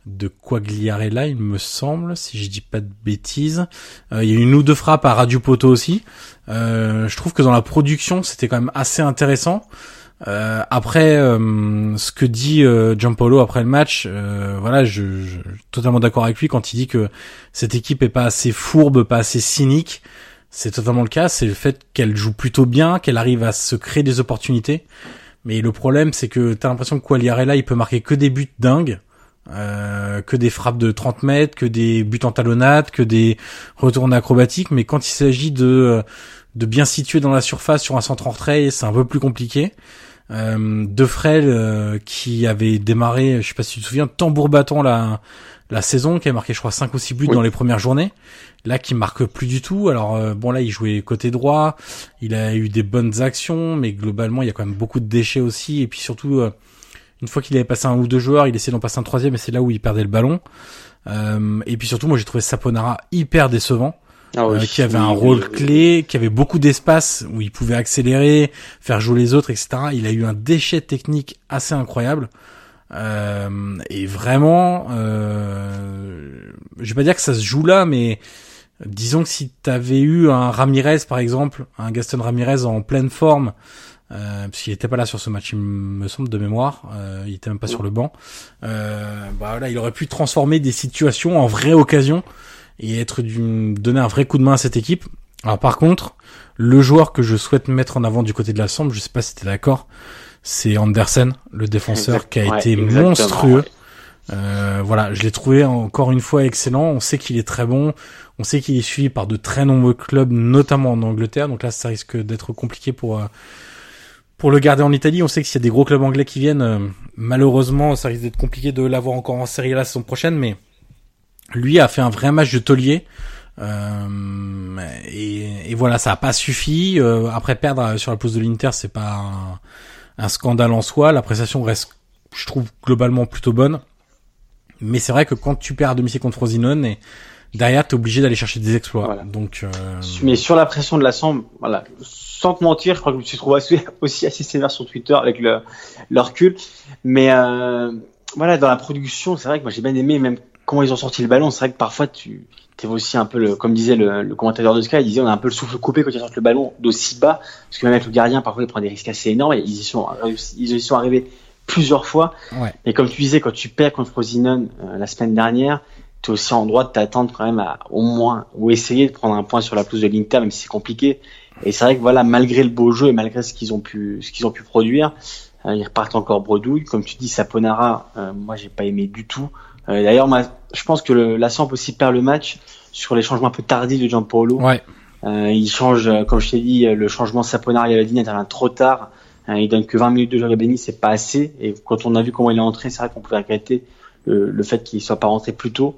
de Quagliarella, il me semble, si je dis pas de bêtises. Euh, il y a une ou deux frappes à Radio Poto aussi. Euh, je trouve que dans la production, c'était quand même assez intéressant. Euh, après, euh, ce que dit euh, après le match, euh, voilà, je, je, suis totalement d'accord avec lui quand il dit que cette équipe est pas assez fourbe, pas assez cynique. C'est totalement le cas. C'est le fait qu'elle joue plutôt bien, qu'elle arrive à se créer des opportunités. Mais le problème, c'est que t'as l'impression que Quagliarella, il peut marquer que des buts dingues. Euh, que des frappes de 30 mètres, que des buts en talonnade, que des retours acrobatiques, mais quand il s'agit de de bien situer dans la surface sur un centre en retrait, c'est un peu plus compliqué. Euh, de Frel euh, qui avait démarré, je sais pas si tu te souviens, tambour battant la la saison, qui a marqué je crois 5 ou 6 buts dans les premières journées. Là qui marque plus du tout. Alors euh, bon là il jouait côté droit, il a eu des bonnes actions, mais globalement il y a quand même beaucoup de déchets aussi. Et puis surtout euh, une fois qu'il avait passé un ou deux joueurs, il essayait d'en passer un troisième et c'est là où il perdait le ballon. et puis surtout moi j'ai trouvé Saponara hyper décevant. Ah euh, qui avait un rôle clé, qui avait beaucoup d'espace où il pouvait accélérer, faire jouer les autres, etc. Il a eu un déchet technique assez incroyable. Euh, et vraiment, euh, je vais pas dire que ça se joue là, mais disons que si t'avais eu un Ramirez par exemple, un Gaston Ramirez en pleine forme, euh, parce qu'il était pas là sur ce match, il me semble de mémoire, euh, il était même pas sur le banc. Euh, bah là, il aurait pu transformer des situations en vraies occasions et être du, donner un vrai coup de main à cette équipe. Alors par contre, le joueur que je souhaite mettre en avant du côté de la Sambre, je sais pas si t'es d'accord, c'est Andersen, le défenseur qui a été monstrueux. Euh, voilà, je l'ai trouvé encore une fois excellent. On sait qu'il est très bon. On sait qu'il est suivi par de très nombreux clubs, notamment en Angleterre. Donc là, ça risque d'être compliqué pour euh, pour le garder en Italie. On sait que s'il y a des gros clubs anglais qui viennent, euh, malheureusement, ça risque d'être compliqué de l'avoir encore en série la saison prochaine. Mais lui a fait un vrai match de taulier. Euh, et, et, voilà, ça a pas suffi. Euh, après perdre sur la pose de l'Inter, c'est pas un, scandale en soi. La prestation reste, je trouve, globalement plutôt bonne. Mais c'est vrai que quand tu perds à domicile contre Frosinone, et derrière, t'es obligé d'aller chercher des exploits. Donc, euh... mais sur la pression de la Sambre, voilà, sans te mentir, je crois que je me suis trouvé aussi assez sévère sur Twitter avec le, le recul. Mais euh, voilà, dans la production, c'est vrai que moi j'ai bien aimé même comment ils ont sorti le ballon, c'est vrai que parfois tu es aussi un peu le, comme disait le, commentateur de Sky, il disait on a un peu le souffle coupé quand ils sortent le ballon d'aussi bas, parce que même avec le gardien, parfois il prend des risques assez énormes. Et ils y sont, ils y sont arrivés plusieurs fois. Ouais. Et comme tu disais, quand tu perds contre Frosinone euh, la semaine dernière, tu es aussi en droit de t'attendre quand même à au moins ou essayer de prendre un point sur la pelouse de l'Inter, même si c'est compliqué. Et c'est vrai que voilà, malgré le beau jeu et malgré ce qu'ils ont pu, ce qu'ils ont pu produire, euh, ils repartent encore bredouille. Comme tu dis, Saponara, euh, moi j'ai pas aimé du tout. Euh, d'ailleurs, je pense que le, la Samp aussi perd le match sur les changements un peu tardifs de Gianpaolo. Ouais. Euh, il change, euh, comme je t'ai dit, le changement Saponari à la ligne intervient trop tard. Euh, il donne que 20 minutes de jeu à c'est pas assez. Et quand on a vu comment il est entré, c'est vrai qu'on pouvait regretter le, le fait qu'il soit pas rentré plus tôt.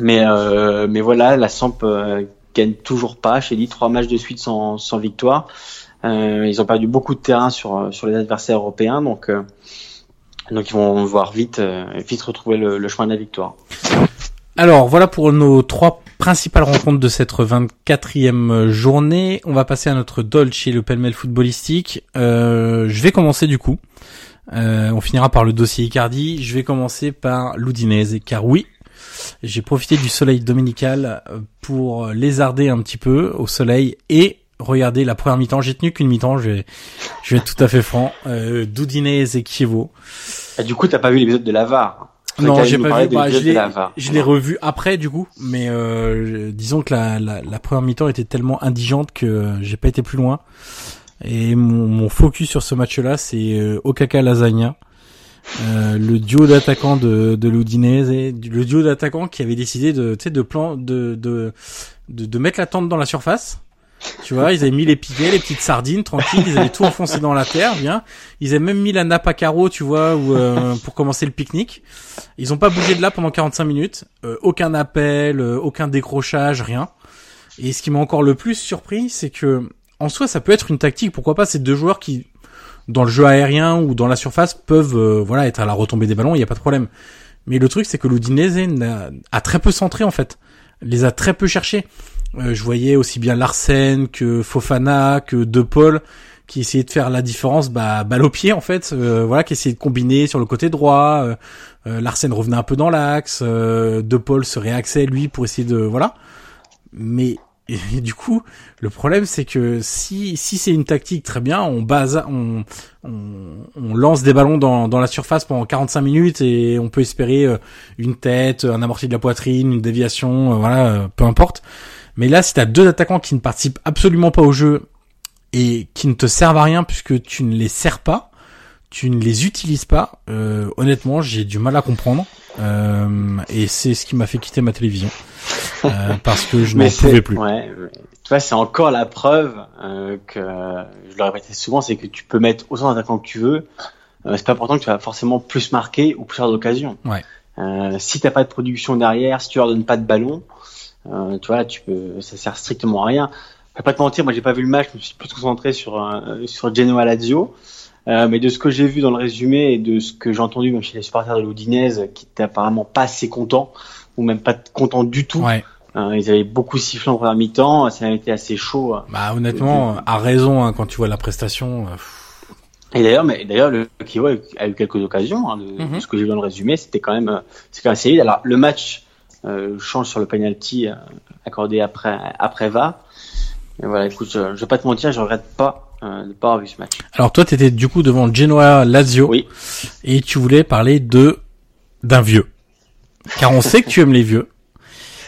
Mais euh, mais voilà, la Samp euh, gagne toujours pas. J'ai dit trois matchs de suite sans, sans victoire. ils ont perdu beaucoup de terrain sur sur les adversaires européens, donc donc ils vont voir vite, euh, vite retrouver le, chemin de la victoire. Alors voilà pour nos trois principales rencontres de cette 24e journée. On va passer à notre Dolce, le pêle-mêle footballistique. Euh, je vais commencer du coup. Euh, on finira par le dossier Icardi. Je vais commencer par l'Udinese, car oui, j'ai profité du soleil dominical pour lézarder un petit peu au soleil et regarder la première mi-temps. J'ai tenu qu'une mi-temps, je vais, je vais être tout à fait franc. Euh, Doudinez et Kievo. Et du coup, t'as pas vu l'épisode de l'Avar non, j'ai pas vu. Bah, je l'ai revu après du coup, mais euh, disons que la, la, la première mi-temps était tellement indigente que j'ai pas été plus loin. Et mon, mon focus sur ce match-là, c'est euh, Okaka Lasagna, euh, le duo d'attaquants de, de l'Udinese, le duo d'attaquants qui avait décidé de, de plan, de, de, de, de mettre la tente dans la surface tu vois, ils avaient mis les piquets, les petites sardines, tranquilles, ils avaient tout enfoncé dans la terre, bien. Ils avaient même mis la nappe à carreaux, tu vois, euh, pour commencer le pique-nique. Ils ont pas bougé de là pendant 45 minutes. Euh, aucun appel, euh, aucun décrochage, rien. Et ce qui m'a encore le plus surpris, c'est que en soi, ça peut être une tactique. Pourquoi pas ces deux joueurs qui, dans le jeu aérien ou dans la surface, peuvent, voilà, être à la retombée des ballons. Il y a pas de problème. Mais le truc, c'est que l'Udinese a très peu centré en fait, les a très peu cherchés. Euh, je voyais aussi bien Larsen que Fofana que De Paul qui essayaient de faire la différence bah balle au pied en fait. Euh, voilà qui essayaient de combiner sur le côté droit. Euh, euh Larsen revenait un peu dans l'axe. De Paul se réaxait lui pour essayer de voilà. Mais du coup, le problème c'est que si si c'est une tactique très bien, on base on on, lance des ballons dans dans la surface pendant 45 minutes et on peut espérer euh, une tête, un amorti de la poitrine, une déviation, euh, voilà, euh, peu importe. Mais là, si t'as deux attaquants qui ne participent absolument pas au jeu et qui ne te servent à rien puisque tu ne les sers pas, tu ne les utilises pas, euh, honnêtement, j'ai du mal à comprendre. Euh, et c'est ce qui m'a fait quitter ma télévision. Euh, parce que je n'en pouvais plus. Ouais, tu vois, c'est encore la preuve que, je le répète souvent, c'est que tu peux mettre autant d'attaquants que tu veux. C'est pas important que tu vas forcément plus marquer ou plus faire d'occasion. Ouais. Si t'as pas de production derrière, si tu leur donnes pas de ballon, euh, tu vois, tu peux, ça sert strictement à rien. Je vais pas te mentir, moi j'ai pas vu le match, je me suis plus concentré sur euh, sur Genoa Lazio. Euh, mais de ce que j'ai vu dans le résumé et de ce que j'ai entendu même chez les supporters de l'Oudinese, qui étaient apparemment pas assez contents, ou même pas contents du tout. Ouais. Euh, ils avaient beaucoup sifflé en première mi-temps, ça a été assez chaud. Bah honnêtement, à raison hein, quand tu vois la prestation. euh, Et d'ailleurs, mais d'ailleurs, le Kiewa a eu quelques occasions. Hein, de, Mhm. de ce que j'ai vu dans le résumé, c'était quand même, c'est quand même assez solide. Alors le match change sur le penalty euh, accordé après après va. Et voilà, écoute, je, je vais pas te mentir, je regrette pas euh, de pas avoir vu ce match. Alors toi, t'étais du coup devant Genoa Lazio Oui. et tu voulais parler de d'un vieux. Car on sait que tu aimes les vieux.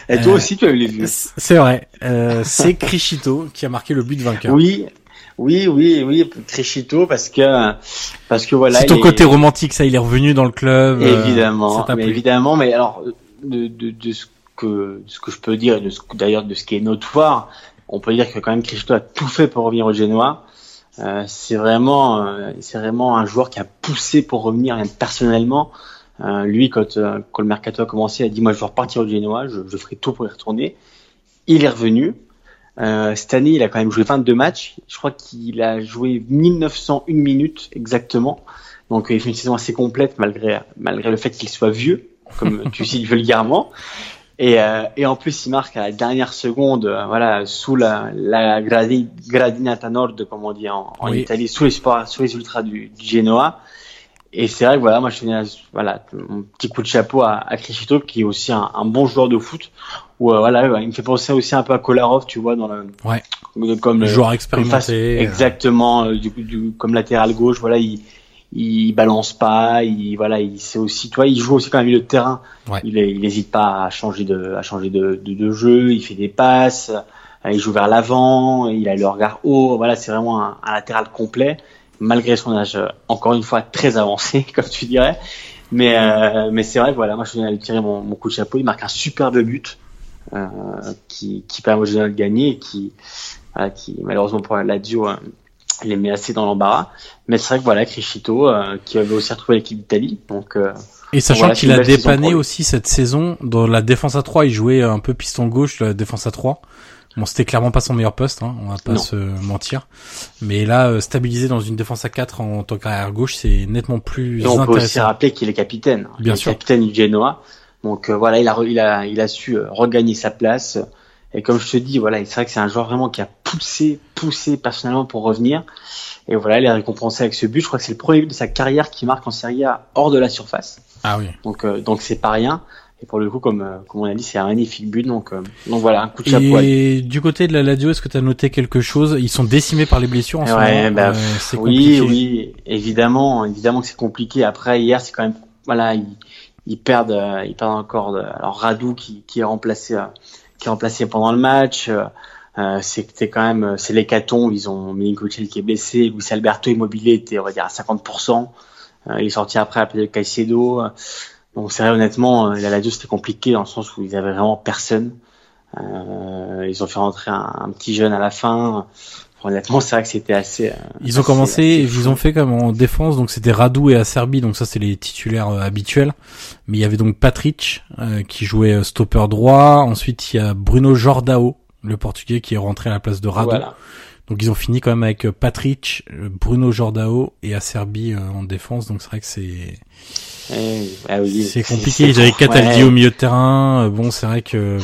Et toi Euh, aussi, tu eu les vues. C'est vrai. Euh, c'est Criscito qui a marqué le but vainqueur. Oui, oui, oui, oui, Crescito, parce que parce que voilà. c'est ton est- côté romantique, ça. Il est revenu dans le club. euh, Évidemment, mais évidemment, mais alors de, de, de ce que de ce que je peux dire, et d'ailleurs de ce qui est notoire, on peut dire que quand même Cristo a tout fait pour revenir au Genoa. Euh, c'est vraiment, euh, c'est vraiment un joueur qui a poussé pour revenir, personnellement. Euh, lui, quand, euh, quand le mercato a commencé, il a dit moi je veux repartir au Genoa, je, je ferai tout pour y retourner. Il est revenu. Euh, cette année, il a quand même joué 22 matchs. Je crois qu'il a joué 1901 minutes exactement. Donc, il fait une saison assez complète malgré malgré le fait qu'il soit vieux, comme tu cites vulgairement. Et, euh, et en plus, il marque à la dernière seconde, euh, voilà, sous la, la gradi, gradinata nord, comme on dit en, en Oui. Italie, sous les, sous les ultras du, du Genoa. Et c'est vrai que voilà, moi je tenais, voilà, mon petit coup de chapeau à, à Crescito, qui est aussi un, un bon joueur de foot. Où euh, voilà, il me fait penser aussi un peu à Kolarov, tu vois, dans le, Ouais. de- comme Le le- joueur face- expérimenté. euh, exactement, du, du, comme latéral gauche, voilà, il, il balance pas, il voilà, il c'est aussi, tu vois, il joue aussi quand même de terrain. Ouais. Il il hésite pas à changer de à changer de, de, de jeu, il fait des passes, euh, il joue vers l'avant, il a le regard haut, voilà, c'est vraiment un, un latéral complet malgré son âge euh, encore une fois très avancé comme tu dirais. Mais euh, mais c'est vrai voilà, moi je viens de lui tirer mon, mon coup de chapeau, il marque un superbe but euh, qui qui permet au Genoa de gagner et qui voilà, qui malheureusement pour la euh, les met assez dans l'embarras. Mais c'est vrai que voilà, Crescito, euh, qui avait aussi retrouvé l'équipe d'Italie. Donc, euh, Et sachant Voilà, qu'il a dépanné aussi cette saison dans la défense à 3, il jouait un peu piston gauche, la défense à 3. Bon, c'était clairement pas son meilleur poste, hein, on va pas Non. se mentir. Mais là, euh, stabilisé dans une défense à 4 en tant qu'arrière gauche, c'est nettement plus et on peut aussi rappeler qu'il est capitaine. Bien il est sûr. capitaine du Genoa. Donc euh, voilà, il a, il a, il a su euh, regagner sa place. Et comme je te dis, voilà, c'est vrai que c'est un joueur vraiment qui a poussé, poussé personnellement pour revenir. Et voilà, il est récompensé avec ce but. Je crois que c'est le premier but de sa carrière qui marque en Serie A hors de la surface. Ah oui. Donc, euh, donc c'est pas rien. Et pour le coup, comme, euh, comme on a dit, c'est un magnifique but. Donc, euh, donc voilà, un coup de chapeau. Et du côté de la Lazio, est-ce que tu as noté quelque chose? Ils sont décimés par les blessures en ce Ouais, moment. bah, Euh, c'est oui, compliqué. oui, évidemment, évidemment que c'est compliqué. Après, hier, c'est quand même, voilà, ils, ils perdent, euh, ils perdent encore. De, alors Radou qui, qui est remplacé, remplacé pendant le match. euh, euh, c'était quand même, euh, c'est l'hécatombe. Ils ont Milinkovic qui est blessé, Luis Alberto Immobilier était, on va dire, à 50%. Euh, il est sorti après, après Caicedo. Donc c'est vrai, honnêtement, euh, la Lazio c'était compliqué dans le sens où ils avaient vraiment personne. Ils ont fait rentrer un petit jeune à la fin. Honnêtement, c'est vrai que c'était assez. euh, Ils ont assez- commencé, assez ils fou. ont fait comme en défense, donc c'était Radou et Acerbi, donc ça c'est les titulaires euh, habituels. Mais il y avait donc Patrick euh, qui jouait euh, stopper droit. Ensuite il y a Bruno Jordao, le portugais qui est rentré à la place de Radou. Voilà. Donc ils ont fini quand même avec euh, Patrick, euh, Bruno Jordao et Acerbi euh, en défense. Donc c'est vrai que c'est Eh, ah oui, c'est compliqué. Ils avaient ouais. Cataldi au milieu de terrain. Bon c'est vrai que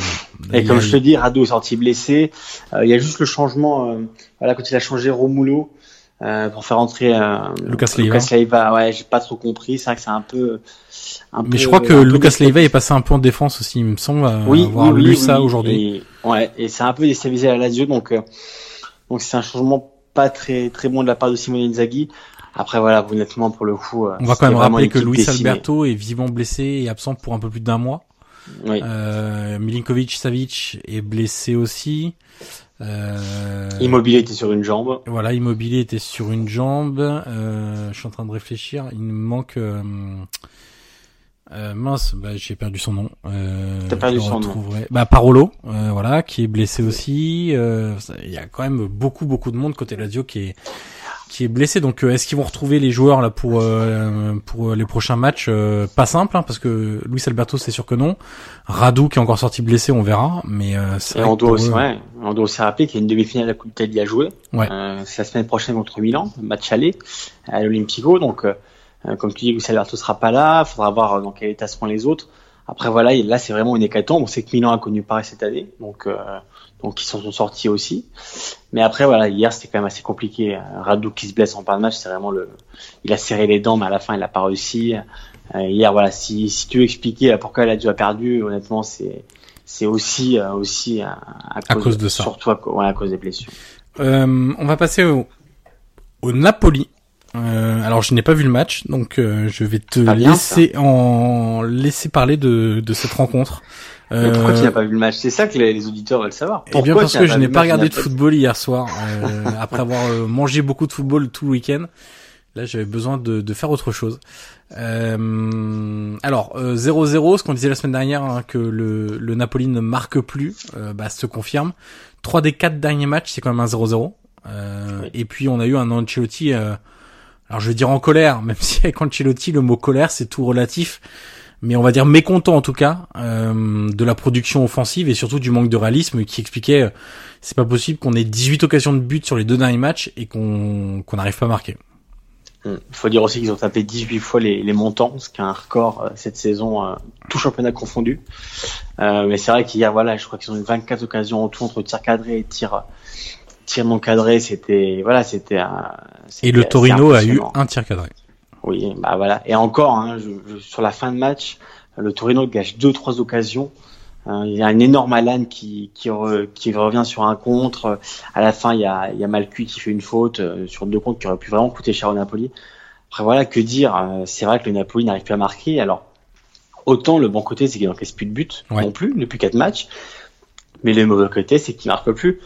Et comme a- je te dis, Rado est sorti blessé. Euh, il y a juste le changement. Voilà, quand il a changé Romulo, euh, pour faire entrer euh, Lucas Leiva. Lucas Leiva. Ouais, j'ai pas trop compris. C'est vrai que c'est un peu. Un Mais peu- je crois que Lucas. Leiva est passé un peu en défense aussi, il me semble, oui, avoir oui, lu oui, ça oui. aujourd'hui. Et, ouais, et c'est un peu déstabilisé à la Lazio, donc euh, donc c'est un changement pas très très bon de la part de Simone Inzaghi. Après voilà, honnêtement pour le coup, euh, On va quand même rappeler que Luis décimée. Alberto est vivement blessé et absent pour un peu plus d'un mois. Oui. Euh, Milinkovic Savic est blessé aussi. Euh, Immobilier était sur une jambe. Voilà, Immobilier était sur une jambe. Euh, je suis en train de réfléchir. Il me manque. Euh, euh, mince, bah, j'ai perdu son nom. Euh, T'as perdu son nom. Bah Parolo, euh, voilà, qui est blessé aussi. Euh, Il y a quand même beaucoup beaucoup de monde côté Lazio qui est qui est blessé. Donc euh, est-ce qu'ils vont retrouver les joueurs là pour euh, pour les prochains matchs? Euh, Pas simple, hein, parce que Luis Alberto c'est sûr que non. Radou qui est encore sorti blessé, on verra. Mais euh, c'est Et on doit aussi, eux- ouais, on doit aussi rappeler qu'il y a une demi-finale de la Coupe d'Italie à jouer. Ouais. Euh, c'est la semaine prochaine contre Milan, match aller à l'Olympico. Donc, euh, euh, comme tu dis, Luis Alberto sera pas là. Il faudra voir euh, dans quel état seront les autres. Après, voilà, et là, c'est vraiment une hécatombe. On sait que Milan a connu Paris cette année, donc euh, donc ils s'en sont sortis aussi. Mais après, voilà, hier, c'était quand même assez compliqué. Euh, Radou qui se blesse en fin de match, c'est vraiment le. Il a serré les dents, mais à la fin, il n'a pas réussi. Euh, hier, voilà, si, si tu veux expliquer euh, pourquoi Lazio a perdu, honnêtement, c'est c'est aussi euh, aussi à, À cause de ça. surtout à, ouais, à cause des blessures. Euh, on va passer au, au Napoli. Euh, alors je n'ai pas vu le match, donc euh, je vais te bien, laisser en laisser parler de, de cette rencontre. Mais pourquoi Euh, tu n'as pas vu le match? C'est ça que les, les auditeurs veulent savoir. Eh bien Pourquoi parce tu que je n'ai pas regardé de football hier soir, euh, après avoir euh, mangé beaucoup de football tout le week-end. Là, j'avais besoin de, de faire autre chose. Euh, alors, euh, 0-0, ce qu'on disait la semaine dernière, hein, que le, le Napoli ne marque plus, euh, bah, se confirme. Trois des quatre derniers matchs, c'est quand même un 0-0. Euh, Oui. Et puis, on a eu un Ancelotti, euh, alors je vais dire en colère, même si avec Ancelotti, le mot colère, c'est tout relatif. Mais on va dire mécontent en tout cas euh, de la production offensive et surtout du manque de réalisme qui expliquait euh, c'est pas possible qu'on ait 18 occasions de but sur les deux derniers matchs et qu'on n'arrive pas à marquer. Il faut dire aussi qu'ils ont tapé 18 fois les, montants, ce qui est un record euh, cette saison, euh, tout championnat confondu. Euh, mais c'est vrai qu'hier, voilà, je crois qu'ils ont eu 24 occasions en tout entre tir cadré et tir, tir non cadré. C'était, voilà, c'était un- Et le Torino a eu un tir cadré. Oui, bah voilà. Et encore, hein, je- je- sur la fin de match, le Torino gâche deux trois occasions. Euh, il y a un énorme Alan qui qui, re- qui revient sur un contre. À la fin, il y a il y a Malcu qui fait une faute euh, sur deux comptes qui aurait pu vraiment coûter cher au Napoli. Après voilà, que dire euh, C'est vrai que le Napoli n'arrive plus à marquer. Alors autant le bon côté, c'est qu'il n'encaisse plus de buts Ouais. non plus depuis quatre matchs, mais le mauvais côté, c'est qu'il marque plus.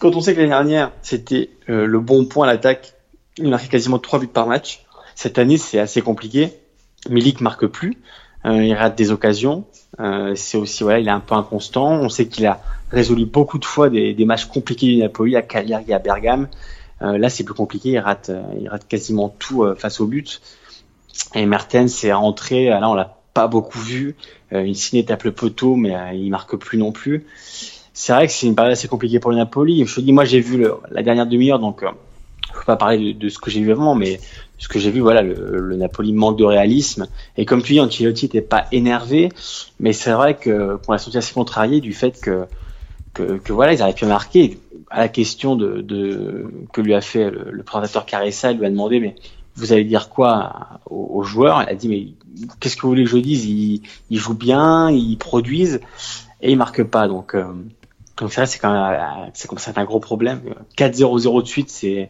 Quand on sait que l'année dernière, c'était euh, le bon point à l'attaque, il marquait quasiment trois buts par match. Cette année, c'est assez compliqué. Milik marque plus, euh, il rate des occasions. Euh, c'est aussi voilà, il est un peu inconstant. On sait qu'il a résolu beaucoup de fois des, des matchs compliqués du Napoli à Cagliari, à Bergame. Euh, là, c'est plus compliqué. Il rate, euh, il rate quasiment tout face au but. Et Mertens est rentré. Là, on l'a pas beaucoup vu. Euh, une tape le poteau, mais il marque plus non plus. C'est vrai que c'est une période assez compliquée pour le Napoli. Je te dis, moi, j'ai vu le, la dernière demi-heure, donc euh, je peux pas parler de, de ce que j'ai vu avant, mais ce que j'ai vu, voilà, le, le Napoli manque de réalisme. Et comme tu dis, Ancelotti n'était pas énervé, mais c'est vrai que qu'on a senti assez contrarié du fait que, que, que voilà, ils arrivent plus à marquer. À la question de, de que lui a fait le, le présentateur Caressa, il lui a demandé, mais vous allez dire quoi aux, aux joueurs Il a dit, mais qu'est-ce que vous voulez que je dise? Ils, ils jouent bien, ils produisent, et ils marquent pas. Donc, euh, donc ça, c'est quand même, euh, c'est comme ça, c'est un gros problème. 4-0-0 de suite, c'est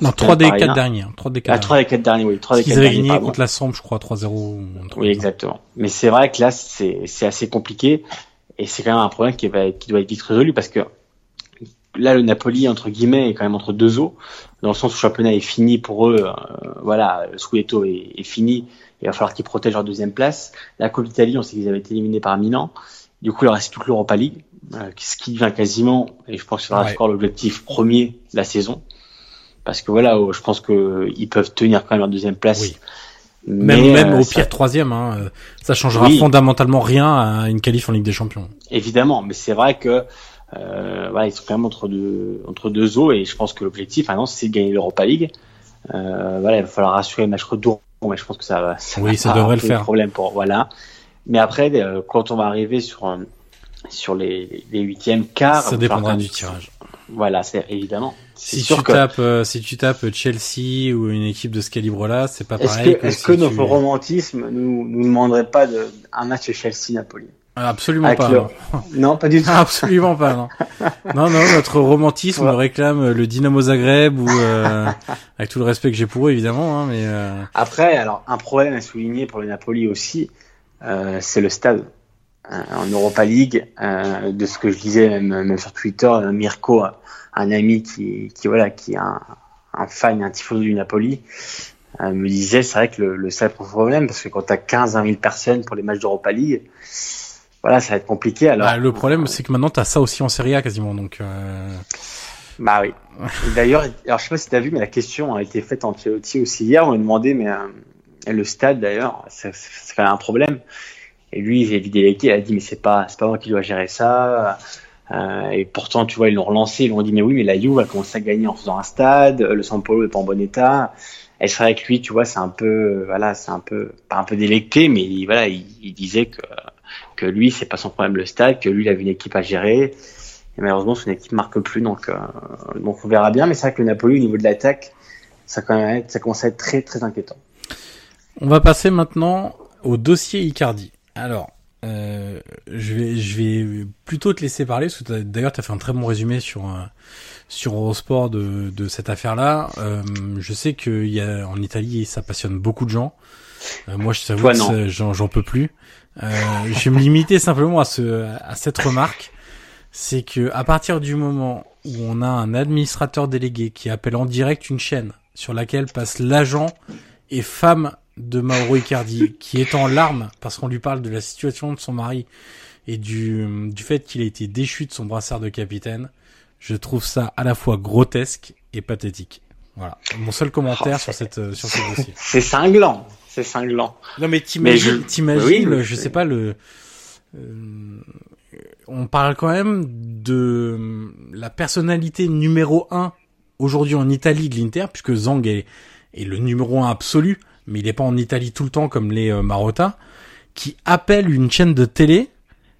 Non, c'est 3 des pas rien. 4 derniers. hein, 3 des 4 à 3 des 4 derniers, oui. 3 Parce des qu'ils 4 avaient derniers, gagné pardon. contre la Samp, je crois, 3-0. ou un truc Oui, ça. exactement. Mais c'est vrai que là, c'est c'est assez compliqué et c'est quand même un problème qui, va, qui doit être vite résolu parce que là, le Napoli, entre guillemets, est quand même entre deux eaux, dans le sens où le championnat est fini pour eux. euh, voilà, le Scudetto est, est fini. Il va falloir qu'ils protègent leur deuxième place. La Coupe d'Italie, on sait qu'ils avaient été éliminés par Milan. Du coup, il leur reste toute l'Europa League, ce qui devient quasiment, et je pense que sera Ouais. encore l'objectif premier de la saison. Parce que voilà, je pense que ils peuvent tenir quand même leur deuxième place. Oui. Même, Mais, même euh, au ça- pire troisième, hein, euh, ça changera Oui. fondamentalement rien à une qualif en Ligue des Champions. Évidemment, mais c'est vrai que euh, voilà, ils sont quand même entre deux entre deux eaux et je pense que l'objectif maintenant c'est de gagner l'Europa League. Euh, voilà, il va falloir rassurer le match retour, mais je pense que ça va. Ça Oui, va ça devrait le faire. Problème pour voilà. Mais après, euh, quand on va arriver sur euh, sur les, les huitièmes quarts, Ça dépendra du tirage. Voilà, c'est évidemment. Si tu tapes, euh, si tu tapes Chelsea ou une équipe de ce calibre-là, c'est pas pareil. Est-ce que, notre romantisme nous nous demanderait pas de un match Chelsea-Napoli Absolument pas. Non. non. pas du tout. Absolument pas. Non. non, non, notre romantisme ouais. réclame le Dynamo Zagreb ou euh, avec tout le respect que j'ai pour eux évidemment, hein, mais. Euh... Après, alors un problème à souligner pour le Napoli aussi, c'est le stade. Euh, en Europa League, euh, de ce que je disais même, même sur Twitter, Mirko, un ami qui, qui voilà, qui est un, un fan, un tifoso du Napoli, euh, me disait c'est vrai que le, le pose problème parce que quand tu as 15 20 000 personnes pour les matchs d'Europa League, voilà, ça va être compliqué. Alors, bah, le problème, c'est que maintenant, tu as ça aussi en Serie A quasiment. Donc, euh... Bah oui. D'ailleurs, alors je sais pas si tu as vu, mais la question a été faite en Ancelotti aussi hier. On lui demandé, mais euh, le stade d'ailleurs, ça fait un problème. Et lui, j'ai vidé les il a dit, mais c'est pas, c'est pas moi qui dois gérer ça. Euh, et pourtant, tu vois, ils l'ont relancé, ils l'ont dit, mais oui, mais la Juve a commencé à gagner en faisant un stade, le San Paulo est pas en bon état. Et c'est vrai que lui, tu vois, c'est un peu, voilà, c'est un peu, pas un peu délecté, mais il, voilà, il, il disait que que lui, c'est pas son problème le stade, que lui, il avait une équipe à gérer. Et malheureusement, son équipe marque plus, donc, euh, donc on verra bien. Mais c'est vrai que le Napoli, au niveau de l'attaque, ça, quand même, ça commence à être très, très inquiétant. On va passer maintenant au dossier Icardi. Alors, euh, je vais, je vais plutôt te laisser parler, parce que d'ailleurs, tu as fait un très bon résumé sur, euh, sur Eurosport de, de cette affaire-là. Euh, je sais qu'il y a, en Italie, ça passionne beaucoup de gens. Euh, moi, je t'avoue que j'en peux plus. Euh, je vais me limiter simplement à ce à cette remarque, c'est que à partir du moment où on a un administrateur délégué qui appelle en direct une chaîne sur laquelle passe l'agent et femme de Mauro Icardi, qui est en larmes parce qu'on lui parle de la situation de son mari et du, du fait qu'il a été déchu de son brassard de capitaine, je trouve ça à la fois grotesque et pathétique. Voilà, mon seul commentaire oh, sur cette sur ce dossier. C'est cinglant c'est cinglant. Non mais t'imagines, t'imagines, oui, je sais pas le. Euh, on parle quand même de la personnalité numéro un aujourd'hui en Italie de l'Inter, puisque Zang est, est, le numéro un absolu, mais il est pas en Italie tout le temps comme les euh, Marotta, qui appelle une chaîne de télé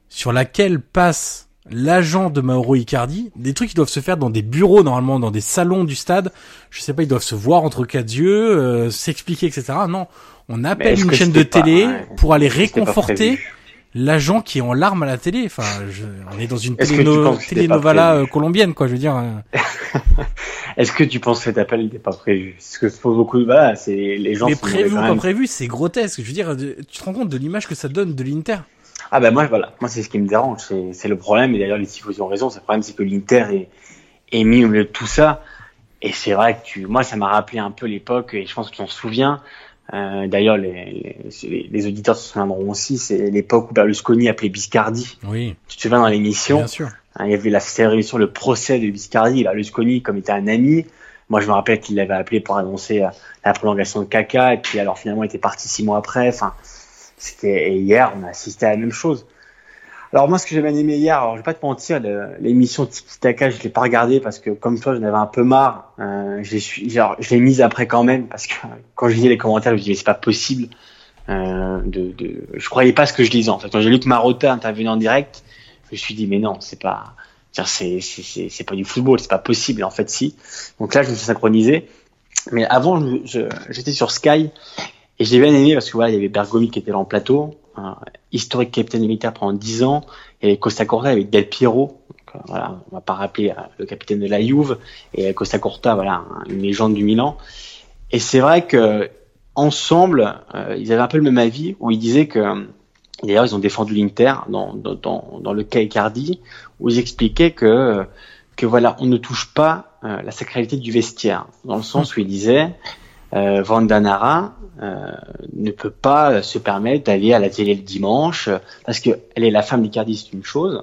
sur laquelle passe l'agent de Mauro Icardi, des trucs qui doivent se faire dans des bureaux normalement, dans des salons du stade. Je sais pas, ils doivent se voir entre quatre yeux, euh, s'expliquer, etc. Non, on appelle une chaîne de télé pour aller réconforter l'agent qui est en larmes à la télé. Enfin, je, on est dans une télénovela euh, colombienne, quoi. Je veux dire. Euh. Est-ce que tu penses que cet appel n'était pas prévu? Parce que faut beaucoup, voilà, c'est les gens. Mais prévu ou pas prévu, c'est grotesque. Je veux dire, tu te rends compte de l'image que ça donne de l'Inter? Ah ben moi, voilà, moi c'est ce qui me dérange, c'est le problème. Et d'ailleurs, les tifosi ont raison. Le problème, c'est que l'Inter est, est mis au milieu de tout ça. Et c'est vrai que tu, moi, ça m'a rappelé un peu l'époque, et je pense que tu t'en souviens, euh, D'ailleurs, les, les, les, auditeurs se souviendront aussi, c'est l'époque où Berlusconi appelait Biscardi. Oui. Tu te souviens dans l'émission Bien sûr. Hein, il y avait la sur le procès de Biscardi. Berlusconi, comme était un ami, moi je me rappelle qu'il l'avait appelé pour annoncer euh, la prolongation de Caca, et puis alors finalement il était parti six mois après. Enfin, c'était hier, on a assisté à la même chose. Alors moi, ce que j'ai bien aimé hier, alors je vais pas te mentir, l'émission Tiki Taka, je l'ai pas regardé parce que comme toi, j'en avais un peu marre. Euh, je l'ai mise après quand même parce que quand je lisais les commentaires, je me disais c'est pas possible. Euh, de, de, je croyais pas ce que je lisais en fait. Quand j'ai lu que Marotta intervenait en direct, je me suis dit mais non, c'est pas, c'est c'est pas du football, c'est pas possible. En fait, si. Donc là, je me suis synchronisé. Mais avant, j'étais sur Sky et j'ai bien aimé parce que voilà, il y avait Bergomi qui était là en plateau historique capitaine militaire pendant 10 ans, et Costa Corta avec Del Piero. Donc, euh, voilà, on va pas rappeler euh, le capitaine de la Juve et Costa Corta, voilà, une légende du Milan. Et c'est vrai que ensemble, euh, ils avaient un peu le même avis où ils disaient que D'ailleurs, ils ont défendu l'Inter dans, le cas Icardi, où ils expliquaient que, que voilà, on ne touche pas la sacralité du vestiaire, dans le sens où ils disaient, euh, Vandanara euh, ne peut pas se permettre d'aller à la télé le dimanche parce que elle est la femme d'Icardi, c'est une chose,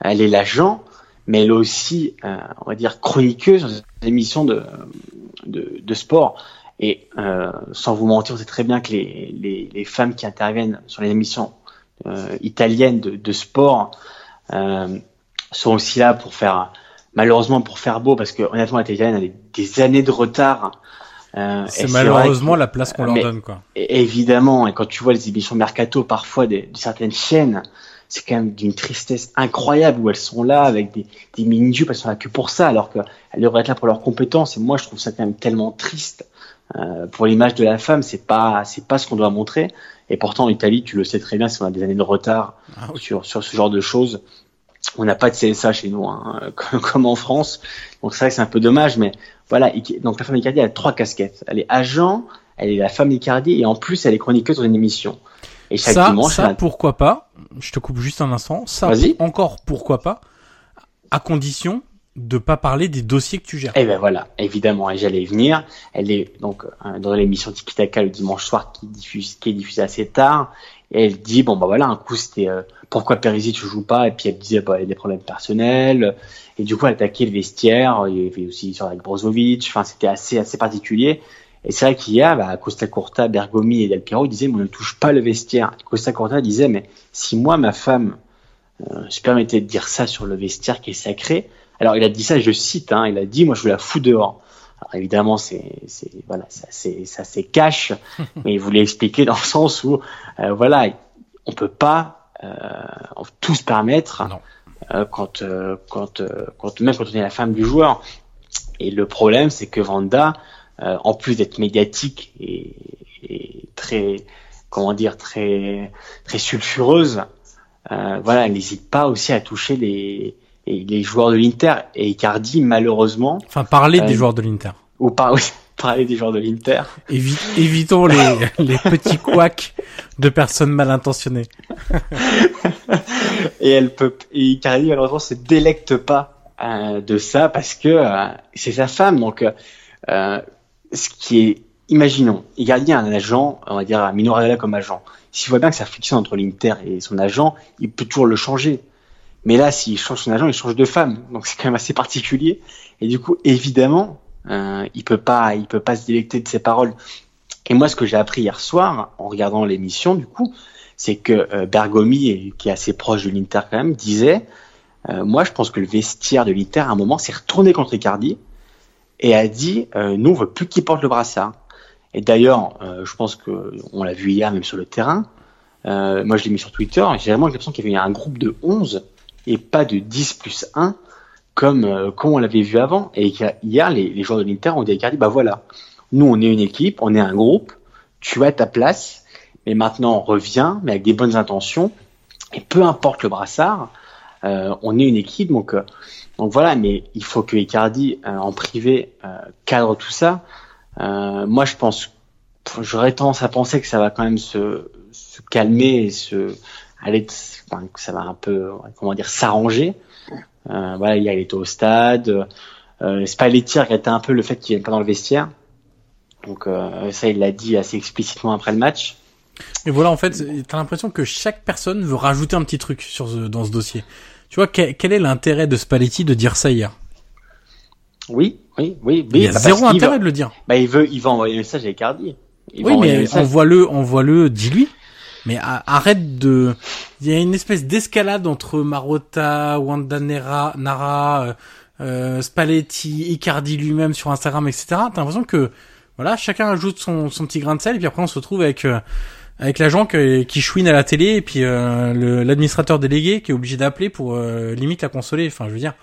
elle est l'agent, mais elle est aussi, euh, on va dire, chroniqueuse dans des émissions de, de, de sport. Et euh, sans vous mentir, on sait très bien que les, les, les femmes qui interviennent sur les émissions euh, italiennes de, de sport euh, sont aussi là pour faire, malheureusement pour faire beau, parce que honnêtement, la télé italienne a des, des années de retard Euh, c'est malheureusement la place qu'on leur donne, quoi. Évidemment, et quand tu vois les émissions mercato parfois de certaines chaînes, c'est quand même d'une tristesse incroyable où elles sont là avec des, des mini-jupes, elles sont là que pour ça, alors qu'elles devraient être là pour leurs compétences. Et moi, je trouve ça quand même tellement triste. Euh, pour l'image de la femme, c'est pas, c'est pas ce qu'on doit montrer. Et pourtant, en Italie, tu le sais très bien, si on a des années de retard Ah oui. sur, sur ce genre de choses. On n'a pas de CSA chez nous, hein, comme, en France. Donc c'est vrai que c'est un peu dommage, mais voilà. Donc la femme d'Icardi, elle a trois casquettes. Elle est agent, elle est la femme d'Icardi, et en plus, elle est chroniqueuse dans une émission. Et chaque Ça, dimanche, ça elle a- pourquoi pas? Je te coupe juste un instant. Ça, encore pourquoi pas? À condition de pas parler des dossiers que tu gères. Eh ben voilà, évidemment, et j'allais y venir. Elle est donc euh, dans l'émission Tiki Taka le dimanche soir qui diffuse, qui est diffusée assez tard. Et elle dit bon bah voilà, un coup c'était euh, pourquoi Perisic tu joues pas? Et puis elle disait bah il y a des problèmes personnels et du coup elle attaquait le vestiaire. Il y avait aussi sur avec Brozovic. Enfin c'était assez assez particulier. Et c'est vrai qu'hier, bah, Costa Curta, Bergomi et Del Piero disaient mais on ne touche pas le vestiaire. Costa Curta disait mais si moi ma femme euh, se permettait de dire ça sur le vestiaire qui est sacré, alors il a dit ça, je cite, hein, il a dit moi je la fous dehors. Alors évidemment c'est c'est voilà ça c'est ça c'est cash, mais il voulait expliquer dans le sens où euh, voilà on peut pas euh, tout se permettre euh, quand euh, quand euh, quand même quand on est la femme du joueur. Et le problème c'est que Vanda, euh, en plus d'être médiatique et, et très comment dire très très sulfureuse, euh, voilà elle n'hésite pas aussi à toucher les les, les joueurs de l'Inter et Icardi malheureusement Enfin, parler Euh, des joueurs de l'Inter. ou pas oui, parler des joueurs de l'Inter Évi- évitons les, les petits couacs de personnes mal intentionnées. et elle peut et Icardi malheureusement se délecte pas euh, de ça parce que euh, c'est sa femme donc euh, euh, ce qui est imaginons Icardi a un agent on va dire un Mino Raiola comme agent s'il voit bien que ça fonctionne entre l'Inter et son agent il peut toujours le changer mais là s'il change son agent il change de femme donc c'est quand même assez particulier et du coup évidemment euh, il peut pas il peut pas se délecter de ses paroles et moi ce que j'ai appris hier soir en regardant l'émission du coup c'est que euh, Bergomi, qui est assez proche de l'Inter quand même, disait euh, Moi, je pense que le vestiaire de l'Inter, à un moment, s'est retourné contre Icardi et a dit euh, Nous, on veut plus qu'il porte le brassard. Et d'ailleurs, euh, je pense que on l'a vu hier, même sur le terrain. Euh, moi, je l'ai mis sur Twitter. J'ai vraiment l'impression qu'il y avait un groupe de 11 et pas de 10 plus 1 comme, euh, comme on l'avait vu avant. Et hier, les, les joueurs de l'Inter ont dit Bah voilà, nous, on est une équipe, on est un groupe, tu as ta place. Mais maintenant, on revient, mais avec des bonnes intentions. Et peu importe le brassard, euh, on est une équipe. Donc, euh, donc voilà, mais il faut que Icardi, euh, en privé, euh, cadre tout ça. Euh, moi, je pense, j'aurais tendance à penser que ça va quand même se, se calmer et se enfin, que ça va un peu, comment dire, s'arranger. Euh, voilà, il était au stade. Euh, Spalletti regrettait un peu le fait qu'il vienne pas dans le vestiaire. Donc euh, ça, il l'a dit assez explicitement après le match. Et voilà, en fait, t'as l'impression que chaque personne veut rajouter un petit truc sur ce, dans ce dossier. Tu vois, quel, quel est l'intérêt de Spalletti de dire ça hier? Oui, oui, oui. Il y a bah, zéro intérêt de le dire. Bah, il veut, il va envoyer un message à Icardi. Il Oui, envoyer un mais message. envoie-le, envoie-le, dis-lui. Mais arrête de. Il y a une espèce d'escalade entre Marotta, Wanda Nera, Nara, euh, euh, Spalletti, Icardi lui-même sur Instagram, etc. T'as l'impression que voilà, chacun ajoute son, son petit grain de sel, et puis après on se retrouve avec euh, avec l'agent qui chouine à la télé, et puis euh, l'administrateur délégué qui est obligé d'appeler pour limite la consoler. Enfin, je veux dire.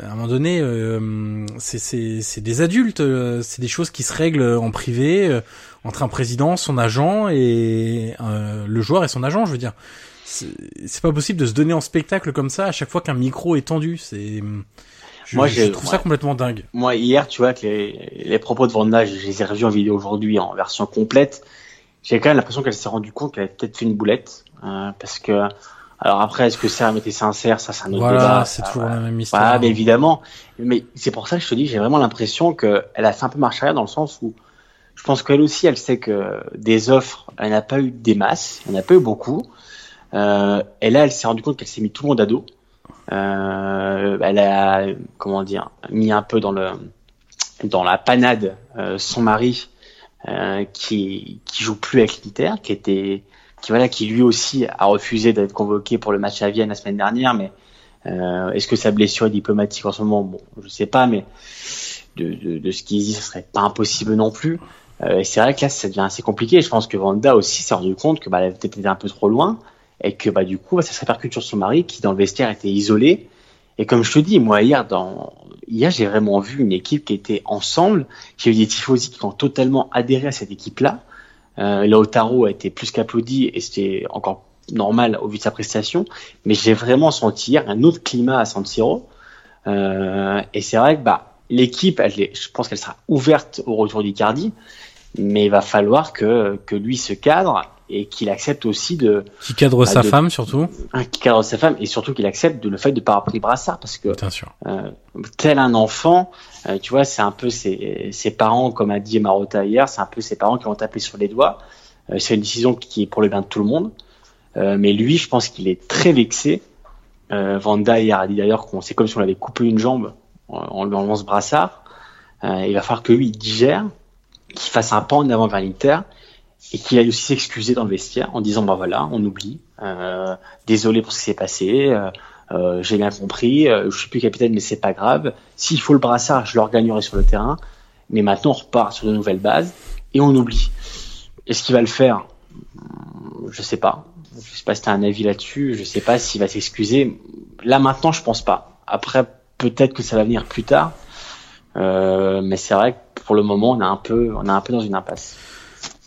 À un moment donné, euh, c'est- des adultes, euh, c'est des choses qui se règlent en privé euh, entre un président, son agent et euh, le joueur et son agent. Je veux dire, c'est pas possible de se donner en spectacle comme ça à chaque fois qu'un micro est tendu. C'est je, Moi, je trouve ça complètement dingue. Moi, hier, tu vois que les, les propos de Vanda, je les ai revus en vidéo aujourd'hui en version complète. J'ai quand même l'impression qu'elle s'est rendue compte qu'elle avait peut-être fait une boulette. euh, parce que, alors après, est-ce que Serme était sincère? Ça, c'est un autre Voilà, débat. c'est toujours la même histoire. Voilà, mais évidemment. Mais c'est pour ça que je te dis, j'ai vraiment l'impression qu'elle a fait un peu marche arrière dans le sens où je pense qu'elle aussi, elle sait que des offres, elle n'a pas eu des masses, elle n'a pas eu beaucoup. Euh, et là, elle s'est rendue compte qu'elle s'est mis tout le monde à dos. Euh, elle a, comment dire, mis un peu dans le dans la panade euh, son mari euh, qui qui joue plus avec l'Inter, qui était qui voilà qui lui aussi a refusé d'être convoqué pour le match à Vienne la semaine dernière, mais euh, est-ce que sa blessure est diplomatique en ce moment? Bon, je sais pas, mais de, de, de ce qu'il dit, ce serait pas impossible non plus. Euh, et c'est vrai que là, ça devient assez compliqué. Je pense que Vanda aussi s'est rendu compte que bah, elle était peut-être un peu trop loin et que bah, du coup, bah, ça se répercute sur son mari qui, dans le vestiaire, était isolé. Et comme je te dis, moi, hier, dans... hier j'ai vraiment vu une équipe qui était ensemble. J'ai eu des tifosi qui ont totalement adhéré à cette équipe-là. Euh, Lautaro a été plus qu'applaudi et c'était encore normal au vu de sa prestation. Mais j'ai vraiment senti un autre climat à San Siro. Euh, et c'est vrai que bah, l'équipe, je pense qu'elle sera ouverte au retour d'Icardi mais il va falloir que, que lui se cadre et qu'il accepte aussi de qui cadre bah, sa femme surtout. Hein, qui cadre sa femme et surtout qu'il accepte de le fait de pas avoir brassard parce que. Euh, tel un enfant euh, tu vois c'est un peu ses, ses parents comme a dit Marotta hier c'est un peu ses parents qui vont taper sur les doigts. Euh, c'est une décision qui est pour le bien de tout le monde. Mais lui je pense qu'il est très vexé. Vanda hier a dit d'ailleurs qu'on c'est comme si on avait coupé une jambe en lui enlevant ce brassard. Il va falloir que lui il digère qu'il fasse un pas en avant vers l'Inter et qu'il aille aussi s'excuser dans le vestiaire en disant bah voilà on oublie euh, désolé pour ce qui s'est passé euh, euh, j'ai bien compris euh, je suis plus capitaine mais c'est pas grave. S'il faut le brassard je le regagnerai sur le terrain. Mais maintenant on repart sur de nouvelles bases et on oublie. Est-ce qu'il va le faire? Je sais pas. Je sais pas si as un avis là-dessus. Je sais pas s'il va s'excuser. Là maintenant je pense pas. Après peut-être que ça va venir plus tard. Euh, mais c'est vrai que pour le moment, on est un peu, on est un peu dans une impasse.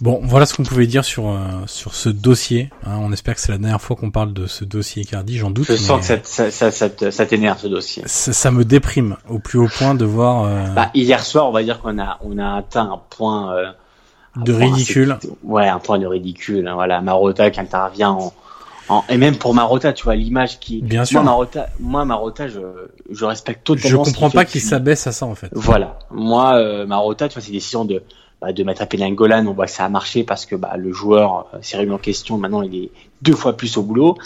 Bon, voilà ce qu'on pouvait dire sur euh, sur ce dossier. Hein. on espère que c'est la dernière fois qu'on parle de ce dossier Cardi, j'en doute. Je sens que ça, ça, ça, ça t'énerve ce dossier. Ça, me déprime au plus haut point de voir. Euh... Bah, hier soir, on va dire qu'on a on a atteint un point euh, de ridicule. Ouais, un point de ridicule. Hein. Voilà, Marotta qui intervient en, et même pour Marotta, tu vois l'image qui. Bien sûr. Moi Marotta, moi Marotta, je, je respecte totalement. Je comprends pas qu'il s'abaisse à ça en fait. Voilà. Moi Marotta, tu vois, c'est décision de bah, de mettre à Penangolan, on voit que ça a marché parce que bah, le joueur euh, s'est remis en question. Maintenant, il est deux fois plus au boulot.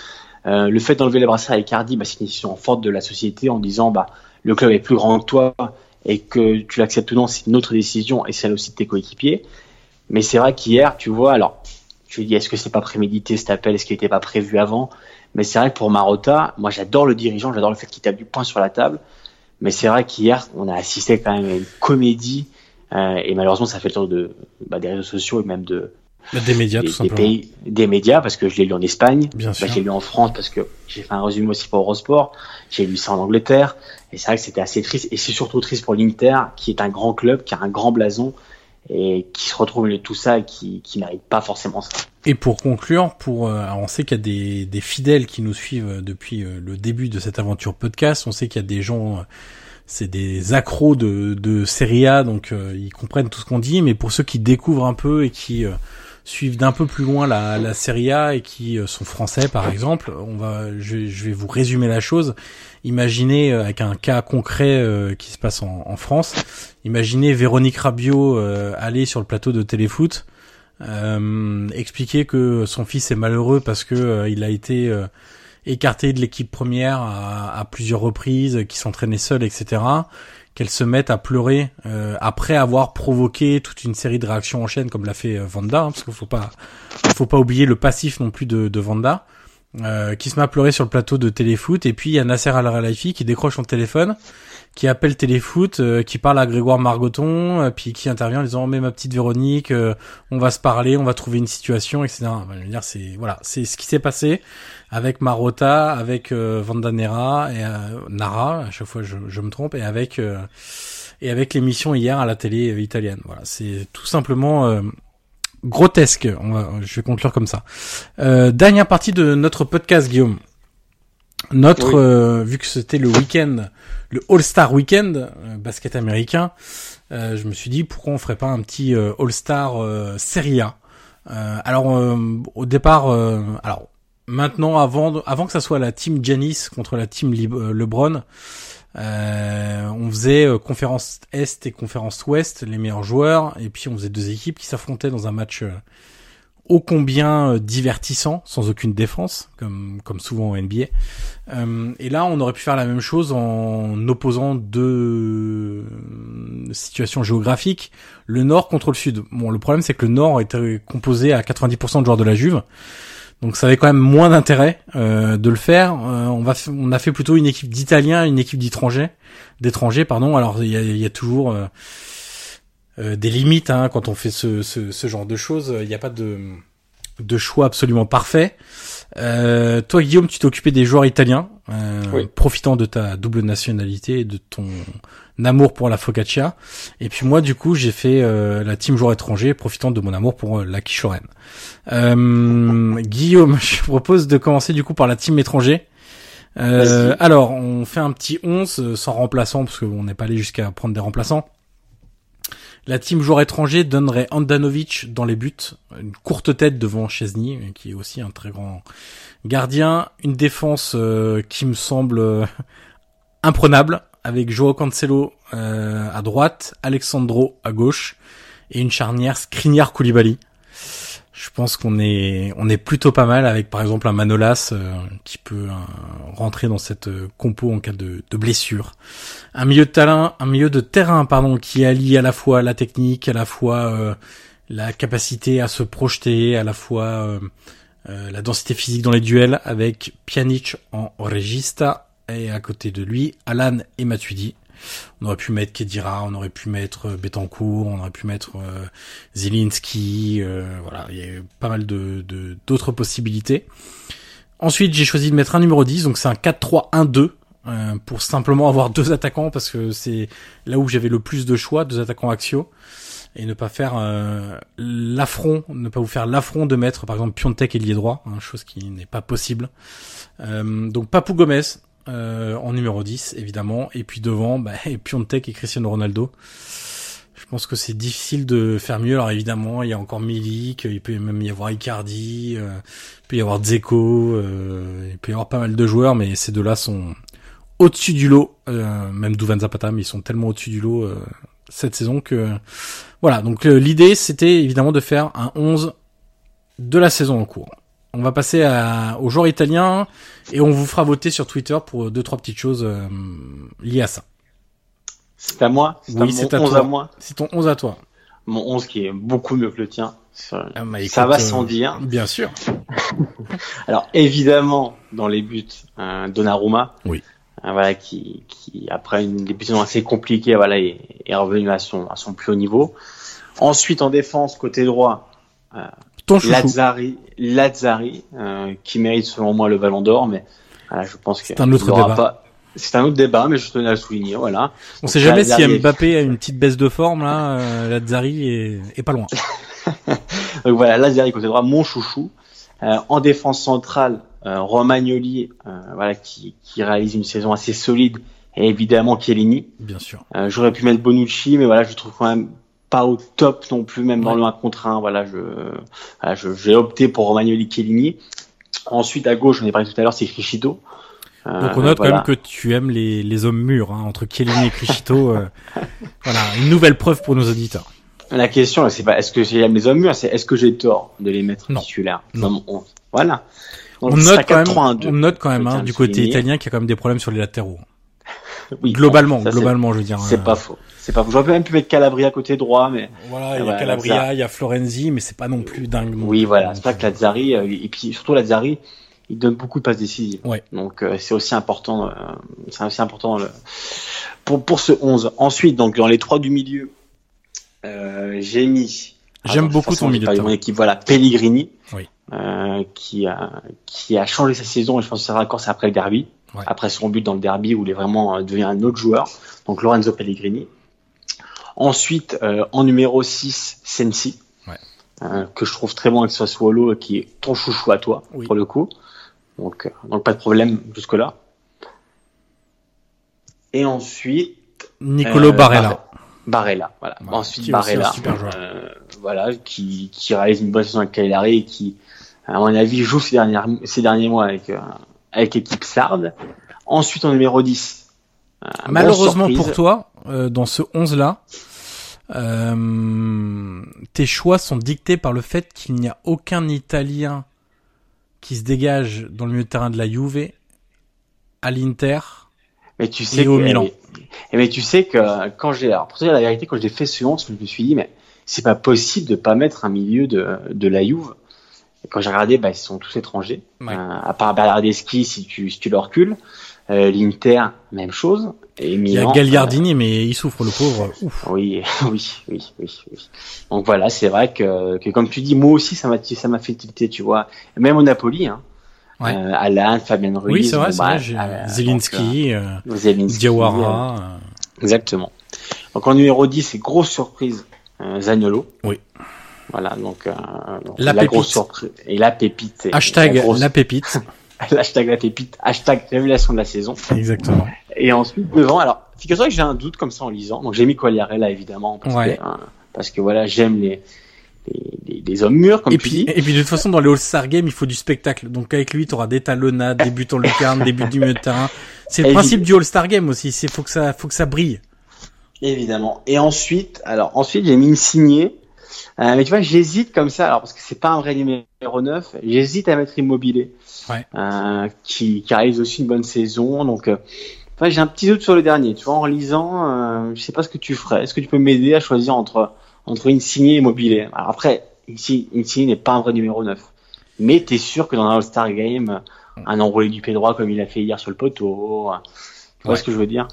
Euh, le fait d'enlever les brassards à Icardi, bah, c'est une décision forte de la société en disant bah le club est plus grand que toi et que tu l'acceptes ou non, c'est une autre décision et celle aussi de tes coéquipiers. Mais c'est vrai qu'hier, tu vois, alors lui dis est-ce que c'est pas prémédité cet appel, est-ce qu'il n'était pas prévu avant? Mais c'est vrai que pour Marotta, moi j'adore le dirigeant, j'adore le fait qu'il tape du poing sur la table. Mais c'est vrai qu'hier, on a assisté quand même à une comédie et malheureusement ça fait le tour de bah, des réseaux sociaux et même de bah, des médias des, tout simplement. pays, des médias parce que je l'ai lu en Espagne, Bien bah, j'ai lu en France parce que j'ai fait un résumé aussi pour Eurosport, j'ai lu ça en Angleterre et c'est vrai que c'était assez triste et c'est surtout triste pour l'Inter qui est un grand club, qui a un grand blason et qui se retrouve de tout ça et qui, qui n'arrive pas forcément ça. Et pour conclure, pour euh, on sait qu'il y a des, des fidèles qui nous suivent euh, depuis euh, le début de cette aventure podcast. On sait qu'il y a des gens, c'est des accros de, de Serie A, donc ils comprennent tout ce qu'on dit. Mais pour ceux qui découvrent un peu et qui suivent d'un peu plus loin la, la Serie A et qui sont français, par exemple, on va, je, je vais vous résumer la chose. Imaginez avec un cas concret qui se passe en, en France. Imaginez Véronique Rabiot aller sur le plateau de téléfoot euh, expliquer que son fils est malheureux parce que euh, il a été euh, écarté de l'équipe première à, plusieurs reprises, qu'il s'entraînait seul, etc. Qu'elle se mette à pleurer après avoir provoqué toute une série de réactions en chaîne comme l'a fait Vanda, hein, parce qu'il faut pas, faut pas oublier le passif non plus de, de Vanda. qui se met à pleurer sur le plateau de téléfoot et puis il y a Nasser Al Khelaifi qui décroche son téléphone qui appelle Téléfoot, euh, qui parle à Grégoire Margoton, euh, puis qui intervient en disant oh, mais ma petite Véronique, euh, on va se parler, on va trouver une situation, etc. je veux dire c'est voilà, c'est ce qui s'est passé avec Marotta, avec Vanda Nera et Nara, à chaque fois je, je me trompe, et avec et avec l'émission hier à la télé italienne. Voilà, c'est tout simplement grotesque. On va, je vais conclure comme ça. dernière partie de notre podcast, Guillaume. Notre, vu que c'était le week-end le All-Star Weekend euh, basket américain, euh, je me suis dit pourquoi on ferait pas un petit euh, All-Star Serie A? alors au départ, alors maintenant avant avant que ça soit la team Janice contre la team LeBron, on faisait conférence Est et conférence Ouest, les meilleurs joueurs, et puis on faisait deux équipes qui s'affrontaient dans un match ô combien euh, divertissant, sans aucune défense, comme, comme souvent au NBA. Euh, et là, on aurait pu faire la même chose en opposant deux euh, situations géographiques, le nord contre le sud. Bon, le problème, c'est que le nord était composé à 90% de joueurs de la Juve. Donc ça avait quand même moins d'intérêt euh, de le faire. Euh, on va, on a fait plutôt une équipe d'Italiens, une équipe d'étrangers, d'étrangers, pardon. Alors il y a, y a, toujours euh, des limites hein, quand on fait ce, ce, ce genre de choses. Il n'y a pas de, de choix absolument parfait. Euh, toi, Guillaume, tu t'es occupé des joueurs italiens, euh, profitant de ta double nationalité et de ton amour pour la focaccia. Et puis moi, du coup, j'ai fait euh, la team joueurs étrangers, profitant de mon amour pour la quiche Guillaume, je propose de commencer du coup par la team étranger. alors, on fait un petit 11 sans remplaçant, parce qu'on n'est pas allé jusqu'à prendre des remplaçants. La team joueur étranger donnerait Andanovic dans les buts, une courte tête devant Chesney, qui est aussi un très grand gardien, une défense euh, qui me semble euh, imprenable, avec Joao Cancelo euh, à droite, Alexandro à gauche, et une charnière Skriniar Koulibaly je pense qu'on est on est plutôt pas mal avec par exemple un Manolas euh, qui peut euh, rentrer dans cette euh, compo en cas de, blessure. Un milieu de talent, un milieu de terrain pardon qui allie à la fois la technique, à la fois la capacité à se projeter, à la fois la densité physique dans les duels avec Pjanic en regista et à côté de lui Alan et Matuidi. On aurait pu mettre Kedira, on aurait pu mettre euh, Betancourt, on aurait pu mettre euh, Zelinski, euh, voilà, il y a pas mal de d'autres possibilités. Ensuite, j'ai choisi de mettre un numéro 10, donc c'est un 4-3-1-2 pour simplement avoir deux attaquants parce que c'est là où j'avais le plus de choix, deux attaquants axiaux et ne pas faire l'affront, ne pas vous faire l'affront de mettre par exemple Piontek et lié droit, hein, chose qui n'est pas possible. donc Papou Gomez, euh, en numéro 10 évidemment. Et puis devant bah, Piontek et Cristiano Ronaldo. Je pense que c'est difficile de faire mieux. Alors évidemment il y a encore Milik il peut même y avoir Icardi euh, il peut y avoir Dzeko euh, il peut y avoir pas mal de joueurs mais ces deux là sont au-dessus du lot. Même Duvan Zapata mais ils sont tellement au-dessus du lot cette saison que voilà. Donc l'idée c'était évidemment de faire un 11 de la saison en cours on va passer à, aux joueurs italiens et on vous fera voter sur Twitter pour deux trois petites choses euh, liées à ça. C'est à moi. Oui, c'est à, toi. moi. C'est ton 11 à toi. Mon 11 qui est beaucoup mieux que le tien. Ça, ah, bah, va sans euh, dire. Bien sûr. Alors évidemment dans les buts, euh, Donnarumma. Oui. Euh, voilà qui, qui après une débutation assez compliquée, voilà est, est, revenu à son à son plus haut niveau. Ensuite en défense côté droit. Lazzari, Lazzari euh, qui mérite selon moi le Ballon d'Or, mais je pense que c'est un autre débat. C'est un autre débat, mais je tenais à le souligner. Voilà. On sait jamais si Mbappé a une petite baisse de forme là. Euh, Lazzari est, est pas loin. Donc voilà, Lazzari côté droit, mon chouchou. Euh, en défense centrale, euh, Romagnoli, euh, voilà, qui, qui réalise une saison assez solide, et évidemment Chiellini. Bien sûr. Euh, J'aurais pu mettre Bonucci, mais voilà, je trouve quand même pas au top non plus, même dans le 1 contre 1. Voilà, je, j'ai opté pour Romagnoli Chiellini. Ensuite, à gauche, on est parlé tout à l'heure, c'est Criscito. Euh, Donc on note quand même que tu aimes les, les hommes mûrs, hein, entre Chiellini et Criscito. Euh, voilà, une nouvelle preuve pour nos auditeurs. La question, c'est pas est-ce que j'aime les hommes mûrs, c'est est-ce que j'ai tort de les mettre titulaires non. Voilà. on, note quand même, on note quand même, hein, du côté italien qu'il y a quand même des problèmes sur les latéraux. Oui, globalement, globalement, je veux dire. C'est euh, pas faux. C'est pas. J'aurais même pu mettre Calabria côté droit, mais. Voilà, il y a Calabria, il y a Florenzi, mais c'est pas non plus dingue. Oui, voilà. C'est pas que Lazzari, euh, et puis surtout Lazzari, il donne beaucoup de passes décisives. Ouais. Donc euh, c'est aussi important. Euh, c'est aussi important le... pour pour ce 11. Ensuite, donc dans les trois du milieu, euh, j'ai mis. J'aime beaucoup ton milieu. Mon équipe, voilà, Pellegrini. Oui. Euh, qui a qui a changé sa saison et je pense que ça encore c'est après le derby, ouais. après son but dans le derby où il est vraiment devenu un autre joueur. Donc Lorenzo Pellegrini. Ensuite, euh, en numéro 6, Sensi, ouais. euh, que je trouve très bon avec Sassuolo, qui est ton chouchou à toi, oui. pour le coup. Donc, euh, donc pas de problème jusque-là. Et ensuite... Nicolo Barella. Barella, voilà. Ouais, ensuite, Barella, euh, voilà, qui, qui réalise une bonne saison avec Cagliari et qui, à mon avis, joue ces, dernières, ces derniers mois avec, euh, avec l'équipe Sarde. Ensuite, en numéro 10. Malheureusement pour toi, dans ce 11-là, euh, tes choix sont dictés par le fait qu'il n'y a aucun Italien qui se dégage dans le milieu de terrain de la Juve, à l'Inter mais tu sais et au Milan. Mais, mais, tu sais que quand j'ai, alors pour te dire la vérité, quand j'ai fait ce 11, je me suis dit, mais c'est pas possible de pas mettre un milieu de, de la Juve. Quand j'ai regardé, bah, ils sont tous étrangers. Ouais. Euh, à part Bernardeschi, si tu, si tu le recules. Euh, L'Inter, même chose. Et Il y a Milan, Gagliardini, mais il souffre le pauvre. Ouf. euh, oui, oui, oui, oui, oui. Donc voilà, c'est vrai que, que comme tu dis, moi aussi, ça m'a, ça m'a fait tilter, tu vois. Même au Napoli, hein. Ouais. Euh, Alan, Fabien Ruiz. Oui, c'est vrai, bon, c'est bah, vrai. euh, Zelinski, euh, euh, Zelinski, euh, Diawara. euh, Exactement. Donc en numéro 10, c'est grosse surprise, euh, Zaniolo. Oui. Voilà, donc, euh, donc La grosse pépite. surprise. Et la pépite. et Hashtag la, grosse- la pépite. hashtag la pépite, hashtag révélation de la saison. Exactement. Et ensuite, devant, alors, figure-toi que j'ai un doute comme ça en lisant. Donc j'ai mis Quagliarella, évidemment, parce, Ouais. que, hein, parce que voilà, j'aime les, les, les, les hommes mûrs, comme Et tu puis, dis. et puis de toute façon, dans les All-Star Games, il faut du spectacle. Donc avec lui, tu auras des talonnades, des buts en lucarne, des buts du milieu de terrain. C'est le principe du All-Star Game aussi. C'est faut que ça, faut que ça brille. Évidemment. Et ensuite, alors ensuite j'ai mis une signée. Euh, mais tu vois, j'hésite comme ça, alors parce que c'est pas un vrai numéro 9, j'hésite à mettre Immobilier, Ouais. euh, qui, qui réalise aussi une bonne saison. Donc, euh, enfin, j'ai un petit doute sur le dernier. Tu vois, en lisant, je sais pas ce que tu ferais. Est-ce que tu peux m'aider à choisir entre entre une signée et Immobilier? Alors après, signée n'est pas un vrai numéro 9. Mais t'es sûr que dans un All-Star Game, un enroulé du pied droit comme il a fait hier sur le poteau, tu vois Ouais. ce que je veux dire?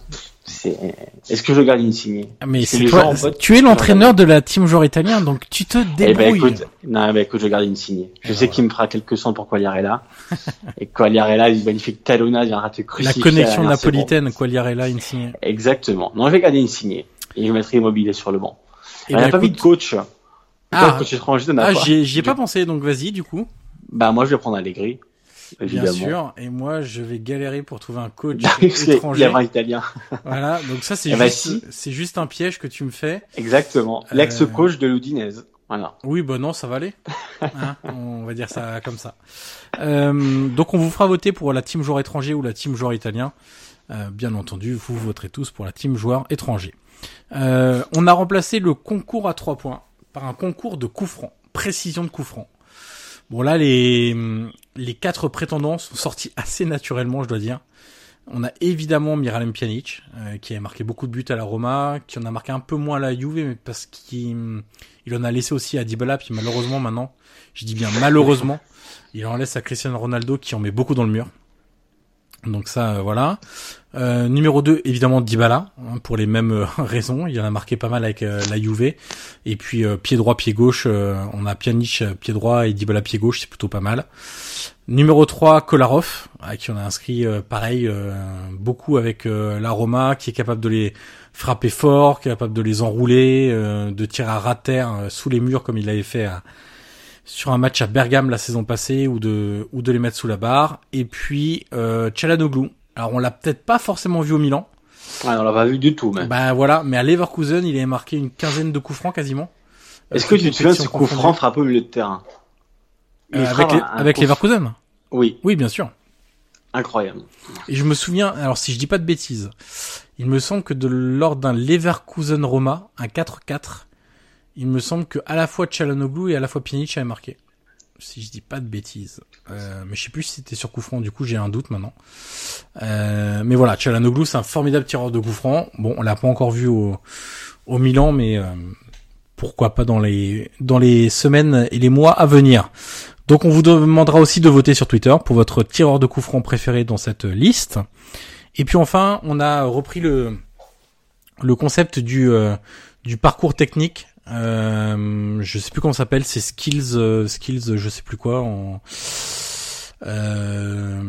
Est-ce que je garde une signée? Mais C'est toi, en fait, tu es l'entraîneur de la team joueur italien, donc tu te Eh ben débrouilles. écoute, non, ben écoute, je garde une signée. Je Et sais ben qu'il me fera quelques cents pour Quagliarella. et Quagliarella, une magnifique talonnade viendra te la crucifier. à connexion napolitaine, Quagliarella, Insigne. seconde. Exactement. Non, je vais garder une signée. Et je mettrai Immobilier sur le banc. Eh On n'a ben, pas mis de coach. Ah. Ah, a ah, ai, j'y ai pas pensé, donc vas-y, du coup. Bah, moi, je vais prendre Allegri. Évidemment. Bien sûr. Et moi, je vais galérer pour trouver un coach y a étranger. un italien. Voilà. Donc ça, c'est Eh ben, si. c'est juste un piège que tu me fais. Exactement. Euh. L'ex-coach de l'Udinese. Voilà. Oui, bah non, ça va aller. Hein, on va dire ça comme ça. Euh, donc on vous fera voter pour la team joueur étranger ou la team joueur italien. Euh, bien entendu, vous voterez tous pour la team joueur étranger. Euh, on a remplacé le concours à trois points par un concours de coups francs, précision de coups francs. Bon là, les les quatre prétendants sont sortis assez naturellement, je dois dire. On a évidemment Miralem Pjanic, euh, qui a marqué beaucoup de buts à la Roma, qui en a marqué un peu moins à la Juve, mais parce qu'il il en a laissé aussi à Dybala, puis malheureusement maintenant, je dis bien malheureusement, il en laisse à Cristiano Ronaldo qui en met beaucoup dans le mur. Donc ça, euh, voilà. Euh, numéro 2, évidemment Dybala, hein, pour les mêmes euh, raisons. Il en a marqué pas mal avec la Juve. Et puis pied droit, pied gauche, on a Pjanic pied droit et Dybala pied gauche, c'est plutôt pas mal. Numéro 3, Kolarov, à qui on a inscrit pareil beaucoup avec euh, la Roma, qui est capable de les frapper fort, qui est capable de les enrouler, de tirer à euh, sous les murs comme il avait fait à- sur un match à Bergame la saison passée, ou de ou de les mettre sous la barre. Et puis euh, Çalhanoğlu. Alors on l'a peut-être pas forcément vu au Milan. Ouais, on l'a pas vu du tout, même. Bah voilà, mais à Leverkusen, il avait marqué une quinzaine de coups francs quasiment. Est-ce que Euh, tu te souviens de ce coup franc frappé au milieu de terrain Euh, avec les, avec Leverkusen Oui, Oui, bien sûr. incroyable. Et je me souviens, alors si je dis pas de bêtises, il me semble que de lors d'un Leverkusen Roma, un 4-4, il me semble que à la fois Çalhanoğlu et à la fois Pjanic avaient marqué. Si je dis pas de bêtises. Euh, mais je sais plus si c'était sur coup franc, du coup j'ai un doute maintenant. Euh, mais voilà, Çalhanoğlu c'est un formidable tireur de coup franc. Bon, on l'a pas encore vu au, au Milan, mais euh, pourquoi pas dans les dans les semaines et les mois à venir. Donc on vous demandera aussi de voter sur Twitter pour votre tireur de coup franc préféré dans cette liste. Et puis enfin, on a repris le le concept du euh, du parcours technique. Euh, je sais plus comment ça s'appelle, c'est skills euh, skills, je sais plus quoi euh,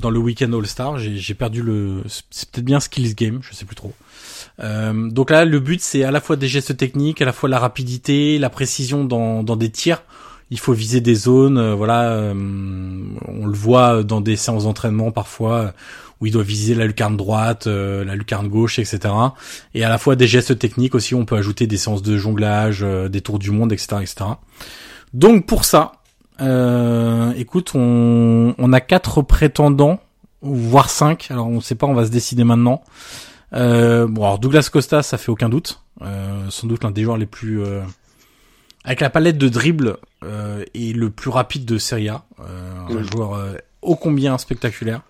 dans le week-end All Star. J'ai j'ai perdu le, c'est peut-être bien skills game, je sais plus trop. Euh, donc là, le but c'est à la fois des gestes techniques, à la fois la rapidité, la précision dans dans des tirs. Il faut viser des zones, euh, voilà. euh, on le voit dans des séances d'entraînement parfois où il doit viser la lucarne droite, euh, la lucarne gauche, etc. Et à la fois des gestes techniques aussi. On peut ajouter des séances de jonglage, euh, des tours du monde, etc., etc. Donc pour ça, euh, écoute, on, on a quatre prétendants, voire cinq. Alors on ne sait pas, on va se décider maintenant. Euh, bon, alors Douglas Costa, ça fait aucun doute. Euh, sans doute l'un des joueurs les plus euh, avec la palette de dribble euh, et le plus rapide de Serie A. Euh, un Mm. joueur euh, ô combien spectaculaire.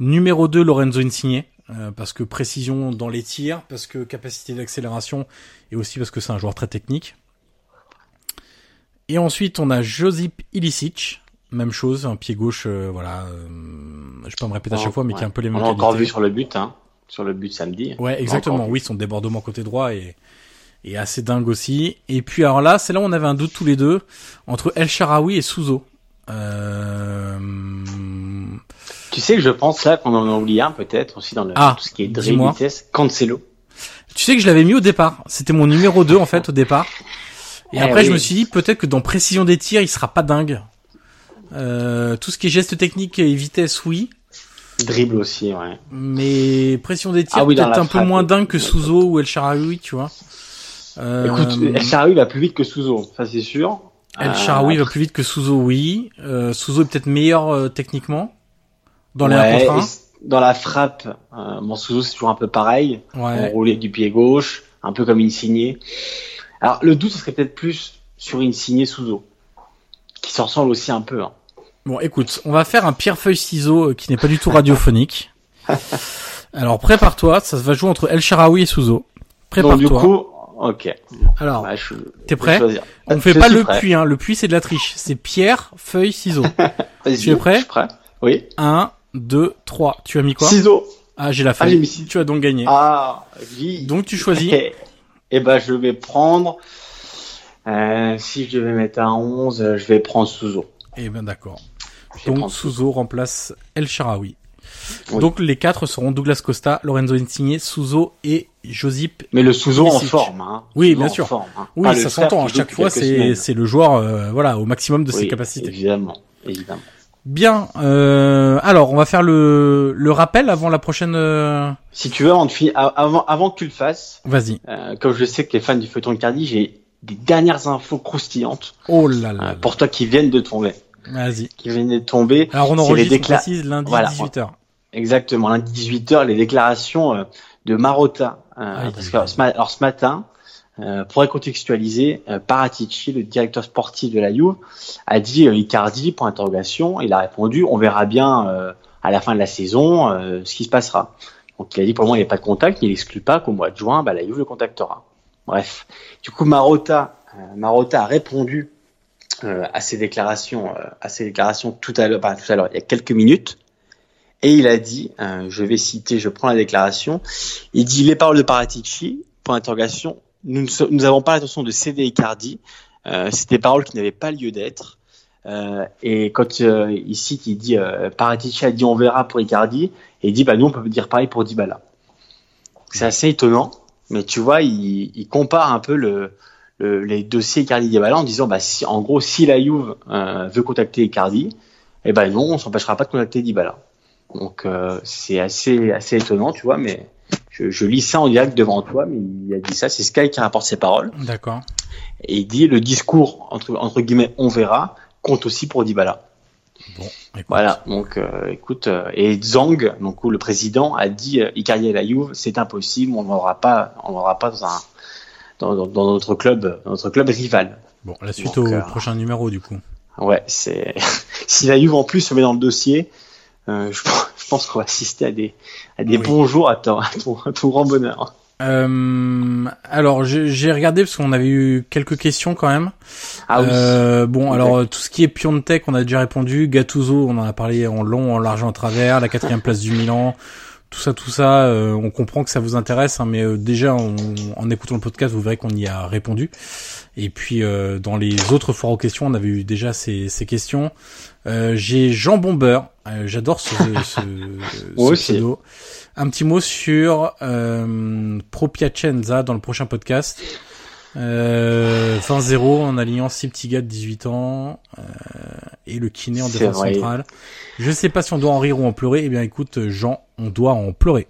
Numéro 2, Lorenzo Insigne, euh, parce que précision dans les tirs, parce que capacité d'accélération, et aussi parce que c'est un joueur très technique. Et ensuite, on a Josip Ilicic, même chose, un pied gauche, euh, voilà, euh, je peux me répéter à chaque fois, mais qui a un peu les mêmes On l'a encore vu sur le but, hein, sur le but samedi. Ouais, exactement. Oui, son débordement côté droit est, est assez dingue aussi. Et puis alors là, c'est là où on avait un doute tous les deux entre El Sharawi et Souzo. Euh... Tu sais que je pense là qu'on en a oublié un peut-être aussi dans le, Ah, tout ce qui est drill vitesse. Cancelo. Tu sais que je l'avais mis au départ. C'était mon numéro 2 en fait au départ. Et Eh après, je me suis dit peut-être que dans précision des tirs, il sera pas dingue. Euh, tout ce qui est gestes techniques et vitesse, oui. Dribble aussi, ouais. Mais pression des tirs, Ah oui, peut-être un peu moins dingue que Souzo ou El Sharawi, tu vois. Euh, Écoute, El Shaarawy va plus vite que Souzo, ça c'est sûr. El Euh, Sharawi va plus vite que Souzo, oui. Euh, Souzo est peut-être meilleur euh, techniquement dans les 1 ouais, contre et c- dans la frappe, euh, bon, Souzo c'est toujours un peu pareil. 1. Ouais. Enroulé du pied gauche, un peu comme Insigné. Alors le doute ce serait peut-être plus sur Insigné Souzo, qui se ressemble aussi un peu. Hein. Bon, écoute, on va faire un pierre feuille ciseau euh, qui n'est pas du tout radiophonique. Alors prépare-toi, ça va jouer entre El Sharawi et Souzo. Donc du Prépare-toi. coup, ok. Alors, t'es prêt on ne fait Je pas le puits, hein. Le puits c'est de la triche. C'est pierre, feuille, ciseaux. Vas-y, Tu es prêt Je suis prêt. Oui. 1, 2, 3. Tu as mis quoi Ciseaux. Ah, j'ai la Ah, feuille. mis ciseaux. tu as donc gagné. Ah, oui. Donc tu choisis. Et ben je vais prendre. Euh, si je devais mettre un 11, euh, je vais prendre Souzo. Eh ben d'accord. Donc Souzo. Remplace El Sharawi. Oui. Donc les quatre seront Douglas Costa, Lorenzo Insigne, Souzo et Josip. Mais le Souzo en forme. Hein. Oui, bien en sûr. forme, hein. Oui, Pas ça s'entend. À chaque fois, c'est le joueur, euh, voilà, au maximum de ses capacités. Évidemment, évidemment. Bien. Euh, alors, on va faire le le rappel avant la prochaine. euh, Si tu veux, avant, avant, avant que tu le fasses, Vas-y. euh, comme je sais que les fans du feuilleton Icardi, j'ai des dernières infos croustillantes Oh là là. euh, là. pour toi qui viennent de tomber. Vas-y. Qui viennent de tomber. Alors on enregistre, les décla- précise, lundi Voilà. 18h. Exactement, lundi 18h, les déclarations euh, de Marotta. Aïe, parce que alors, ce matin, euh, pour recontextualiser, euh, Paratici, le directeur sportif de la Juve, a dit euh, Icardi, point d'interrogation, il a répondu on verra bien euh, à la fin de la saison euh, ce qui se passera. Donc il a dit pour le moment il n'y a pas de contact, il n'exclut pas qu'au mois de juin, bah, la Juve le contactera. Bref. Du coup, Marotta, a répondu à ces déclarations, à ces déclarations tout à l'heure, pas tout à l'heure, il y a quelques minutes. Et il a dit, je vais citer, je prends la déclaration, il dit les paroles de Paratici, point d'interrogation, nous ne so- nous n'avons pas l'intention de céder Icardi, euh, c'est des paroles qui n'avaient pas lieu d'être. Euh, et quand euh, il cite, il dit, euh, Paratici a dit on verra pour Icardi, et il dit, bah nous on peut dire pareil pour Dybala. C'est assez étonnant, mais tu vois, il, il compare un peu le, le- les dossiers Icardi Dybala en disant, bah si, en gros, si la Juve euh, veut contacter Icardi, eh ben non, on s'empêchera pas de contacter Dybala. Donc euh, c'est assez assez étonnant, tu vois, mais je, je lis ça en direct devant toi, mais il a dit ça, c'est Sky qui rapporte ses paroles, D'accord. et il dit le discours entre entre guillemets on verra compte aussi pour Dybala. Bon. écoute. Voilà, donc euh, écoute, euh, et Zhang, donc où le président a dit euh, Icardi à la Juve, c'est impossible, on n'aura pas, on n'aura pas dans un dans, dans, dans notre club, dans notre club rival. Bon, la suite Donc, au euh, prochain numéro du coup. Ouais, c'est si la Juve en plus se met dans le dossier, je, pense- je pense qu'on va assister à des à des Oui. bons jours à ton, à ton, à ton grand bonheur. Euh, alors j'ai regardé parce qu'on avait eu quelques questions quand même. Ah oui. Euh, bon, alors euh, tout ce qui est Piontek, on a déjà répondu. Gattuso, on en a parlé en long, en large, en travers. La quatrième place du Milan, tout ça, tout ça. euh, on comprend que ça vous intéresse, hein, mais euh, déjà on- en écoutant le podcast, vous verrez qu'on y a répondu. Et puis euh, dans les autres foires aux questions, on avait eu déjà ces, ces questions. Euh, J'ai Jean Bomber, euh, j'adore ce, ce, ce pseudo. Un petit mot sur euh, Pro Piacenza dans le prochain podcast. Euh, 20-0 en alignant six petits gars de 18 ans euh, et le kiné en défense vrai. centrale. Je sais pas si on doit en rire ou en pleurer. Eh bien, écoute, Jean, on doit en pleurer. Est-ce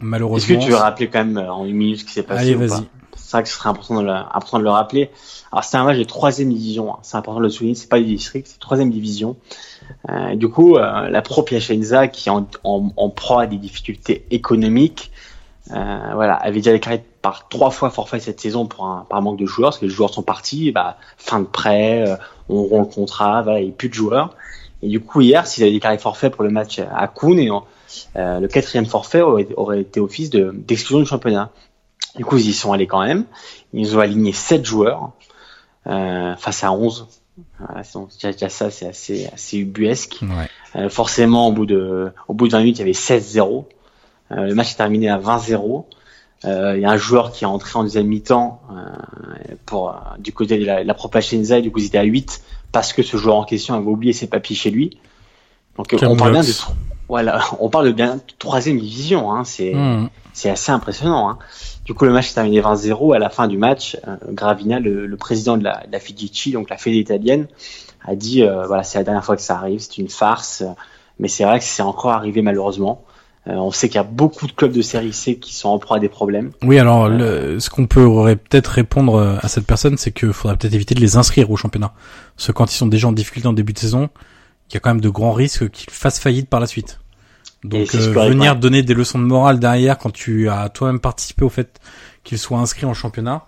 Malheureusement. que tu veux rappeler quand même euh, en une minute ce qui s'est passé Allez, vas-y. C'est vrai que ce serait important de, le, rappeler. Alors c'était un match de troisième division. hein. C'est important de le souligner. C'est pas du district, c'est troisième division. Euh, du coup, euh, la Pro Piacenza, qui est en, en, proie à des difficultés économiques, euh, voilà, avait déjà déclaré par trois fois forfait cette saison pour un, par manque de joueurs, parce que les joueurs sont partis, bah, fin de prêt, on rompt le contrat, voilà, il n'y a plus de joueurs. Et du coup, hier, s'ils avaient déclaré forfait pour le match à Kuhn, le quatrième forfait aurait, été office de- d'exclusion du championnat. Du coup, ils y sont allés quand même. Ils ont aligné sept joueurs. euh, face à 11. Voilà, c'est- donc, déjà, déjà ça, c'est assez, assez ubuesque. Ouais. Euh, forcément, au bout de, au bout de 20 minutes, il y avait 16-0. Euh, le match est terminé à 20-0. Euh, Il y a un joueur qui est entré en deuxième mi-temps euh, pour euh, du côté de la, la Pro Pacenza, et du coup ils étaient à 8 parce que ce joueur en question avait oublié ses papiers chez lui. Donc on parle bien de voilà, on parle de bien troisième division. Hein, c'est Mmh. c'est assez impressionnant. Hein. Du coup, le match est terminé 20-0. À la fin du match, euh, Gravina, le, le président de la, de la FIGC, donc la fédé italienne, a dit euh, voilà, c'est la dernière fois que ça arrive, c'est une farce. Mais c'est vrai que c'est encore arrivé malheureusement. Euh, on sait qu'il y a beaucoup de clubs de série C qui sont en proie à des problèmes. Oui, alors le, ce qu'on pourrait peut-être répondre à cette personne, c'est qu'il faudrait peut-être éviter de les inscrire au championnat. Parce que quand ils sont déjà en difficulté en début de saison, il y a quand même de grands risques qu'ils fassent faillite par la suite. Donc euh, venir donner des leçons de morale derrière quand tu as toi-même participé au fait qu'ils soient inscrits en championnat,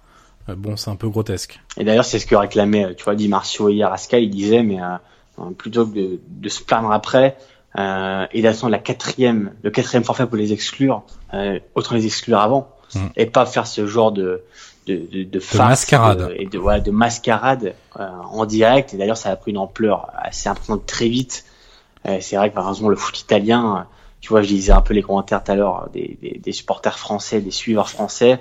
euh, bon, c'est un peu grotesque. Et d'ailleurs, c'est ce que réclamait, euh, tu vois, Di Marcio hier à Sky. Il disait, mais euh, plutôt que de, de se plaindre après euh, et d'attendre la quatrième, le quatrième forfait pour les exclure, euh, autant les exclure avant Mm. et pas faire ce genre de de, de, de, farce, mascarade. de- et de voilà, de mascarade euh, en direct. Et d'ailleurs, ça a pris une ampleur assez importante très vite. Euh, c'est vrai que par exemple le foot italien, tu vois, je lisais un peu les commentaires tout à l'heure des, des, des supporters français, des suiveurs français.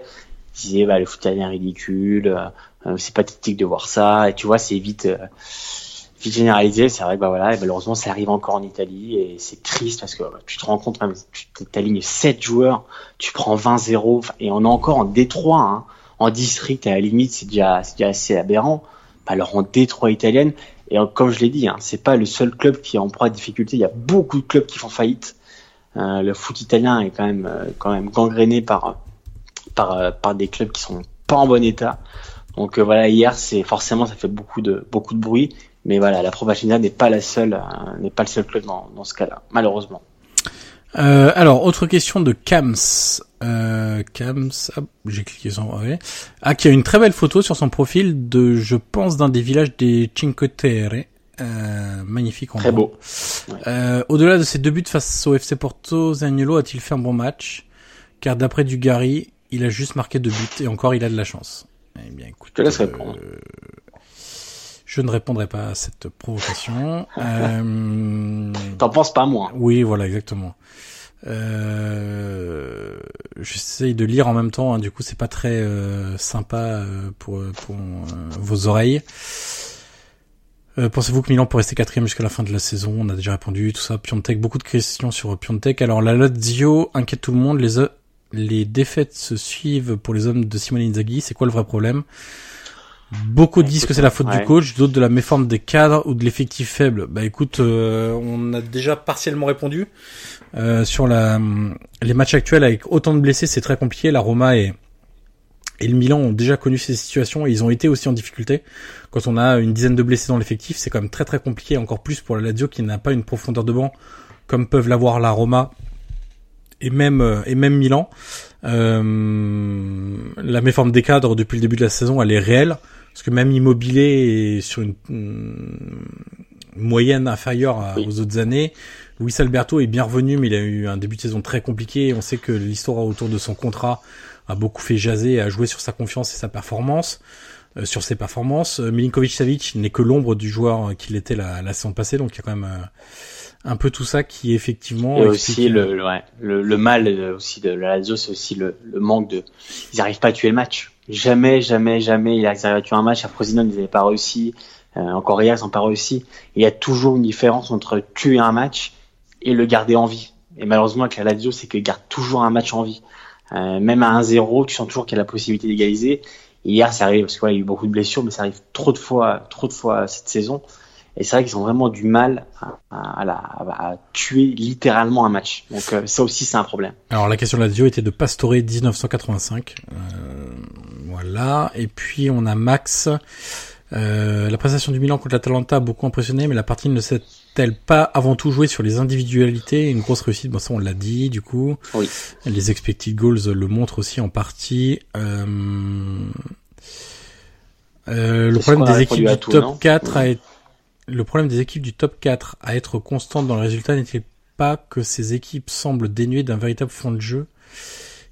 Ils disaient bah, le foot italien est ridicule, euh, euh, c'est pathétique de voir ça. Et tu vois, c'est vite, euh, vite généralisé. C'est vrai que bah voilà, et malheureusement, ça arrive encore en Italie et c'est triste parce que bah, tu te rends compte, même, tu t'alignes 7 joueurs, tu prends 20-0 enfin, et on est encore en Détroit, hein, en district à la limite, c'est déjà, déjà assez aberrant. Bah, alors en Détroit italienne et comme je l'ai dit, hein, c'est pas le seul club qui est en proie à difficulté. Il y a beaucoup de clubs qui font faillite. Euh, le foot italien est quand même, euh, quand même gangréné par, par, euh, par des clubs qui sont pas en bon état. Donc voilà, hier, c'est forcément ça fait beaucoup de beaucoup de bruit, mais voilà, la Pro Pacenza n'est pas la seule, n'est pas le seul club dans, dans ce cas-là, malheureusement. Euh, alors, autre question de Kams. Euh, Kams, j'ai cliqué sur... Ah, qui a une très belle photo sur son profil de, je pense, d'un des villages des Cinque Terre. Euh, magnifique Très endroit. beau. Euh, Au-delà de ses deux buts face au FC Porto, Zaniolo a-t-il fait un bon match? Car d'après Dugarry, il a juste marqué deux buts et encore il a de la chance. Eh bien, écoute, Je te laisse répondre. je ne répondrai pas à cette provocation. euh, T'en penses pas moins. oui, voilà, exactement. Euh, J'essaye de lire en même temps, hein, du coup c'est pas très euh, sympa euh, pour, pour euh, vos oreilles. Euh, Pensez-vous que Milan peut rester quatrième jusqu'à la fin de la saison? On a déjà répondu, tout ça. Piontek, beaucoup de questions sur Piontek. Alors la Lazio inquiète tout le monde. Les, les défaites se suivent pour les hommes de Simone Inzaghi. C'est quoi le vrai problème? Beaucoup disent que c'est la faute ouais. du coach, d'autres de la méforme des cadres ou de l'effectif faible. Bah écoute, euh, on a déjà partiellement répondu euh, sur la, les matchs actuels avec autant de blessés, c'est très compliqué. La Roma et, et le Milan ont déjà connu ces situations et ils ont été aussi en difficulté. Quand on a une dizaine de blessés dans l'effectif, c'est quand même très très compliqué, encore plus pour la Lazio qui n'a pas une profondeur de banc comme peuvent l'avoir la Roma et même euh, et même Milan. Euh, la méforme des cadres depuis le début de la saison, elle est réelle. Parce que même Immobilier est sur une, une moyenne inférieure à- Oui. aux autres années. Luis Alberto est bien revenu, mais il a eu un début de saison très compliqué. On sait que l'histoire autour de son contrat a beaucoup fait jaser et a joué sur sa confiance et sa performance, euh, sur ses performances. Euh, Milinkovic Savic n'est que l'ombre du joueur qu'il était la, la saison passée, donc il y a quand même euh, un peu tout ça qui effectivement Et aussi le, le, ouais, le, le mal euh, aussi de la Lazio, c'est aussi le, le manque de, ils n'arrivent pas à tuer le match. Jamais, jamais, jamais ils arrivent à tuer un match. À Frosinone, ils n'avaient pas réussi. Euh, encore hier, ils n'ont pas réussi. Il y a toujours une différence entre tuer un match et le garder en vie. Et malheureusement, avec la Lazio, c'est qu'ils gardent toujours un match en vie. Euh, même à 1-0, tu sens toujours qu'il y a la possibilité d'égaliser. Hier, ça arrive parce qu'il y a eu beaucoup de blessures, mais ça arrive trop de fois, trop de fois cette saison. Et c'est vrai qu'ils ont vraiment du mal à, tuer littéralement un match. Donc euh, ça aussi, c'est un problème. Alors la question de la Lazio était de Pastore 1985. Euh, voilà. Et puis on a Max. Euh, la prestation du Milan contre l'Atalanta a beaucoup impressionné, mais la partie ne s'est-elle pas avant tout jouée sur les individualités? Une grosse réussite, bon ça on l'a dit du coup. Oui. Les expected goals le montrent aussi en partie. Euh, euh, le problème des équipes à du tout, top non 4 a été le problème des équipes du top 4 à être constantes dans le résultat n'est-il pas que ces équipes semblent dénuées d'un véritable fond de jeu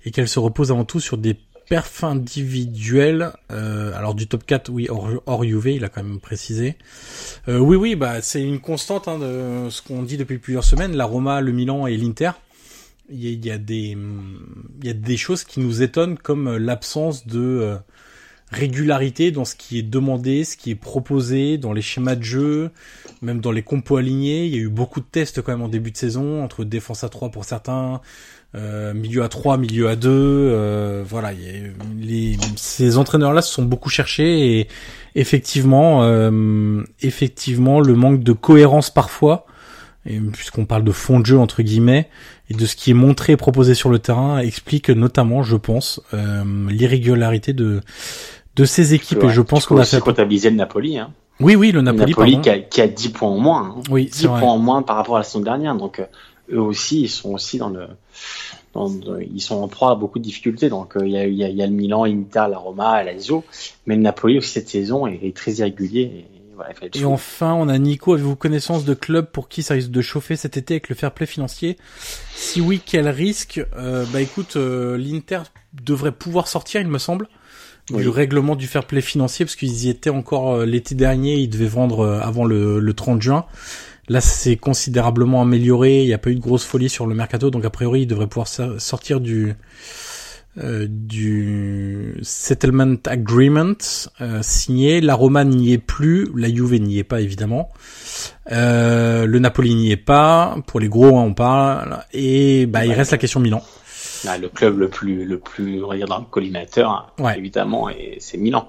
et qu'elles se reposent avant tout sur des perf individuelle, euh, alors du top 4, oui, hors, hors UV, il a quand même précisé. Euh, oui, oui, bah c'est une constante hein, de ce qu'on dit depuis plusieurs semaines. La Roma, le Milan et l'Inter. Il y, il y a des choses qui nous étonnent comme l'absence de euh, régularité dans ce qui est demandé, ce qui est proposé, dans les schémas de jeu, même dans les compos alignés. Il y a eu beaucoup de tests quand même en début de saison, entre défense à 3 pour certains, euh, milieu à 3, milieu à 2. Euh, voilà, il y a, les, ces entraîneurs-là se sont beaucoup cherchés et effectivement, euh, effectivement, le manque de cohérence parfois, puisqu'on parle de fond de jeu entre guillemets, et de ce qui est montré et proposé sur le terrain, explique notamment, je pense, euh, l'irrégularité de de ces équipes. Ouais, et je pense qu'on a fait. comptabiliser le Napoli. Hein. Oui, oui, le Napoli. Napoli pardon. qui a, qui a 10 points en moins. Hein. Oui, 10 c'est vrai. points en moins par rapport à la saison dernière. Donc, euh, eux aussi, ils sont aussi dans le. Dans, ils sont en proie à beaucoup de difficultés. Donc, euh, il y, a, il y, a, il y a le Milan, l'Inter, la Roma, la Lazio. Mais le Napoli aussi, cette saison, est, est très irrégulier. Et, voilà, il fallait Et tout- enfin, on a Nico. Avez-vous connaissance de clubs pour qui ça risque de chauffer cet été avec le fair play financier? Si oui, quel risque? Euh, Bah écoute, euh, l'Inter devrait pouvoir sortir, il me semble, Oui. du règlement du fair play financier parce qu'ils y étaient encore euh, l'été dernier. Ils devaient vendre euh, avant le, le 30 juin. Là, c'est considérablement amélioré. Il n'y a pas eu de grosse folie sur le mercato, donc a priori, ils devraient pouvoir so- sortir du euh, du settlement agreement euh, signé. La Roma n'y est plus, la Juve n'y est pas évidemment. Euh, le Napoli n'y est pas. Pour les gros, hein, on parle. Et bah, il reste la question Milan. Ah, le club le plus, le plus, on va dire, dans le collimateur, Ouais. évidemment, et c'est Milan.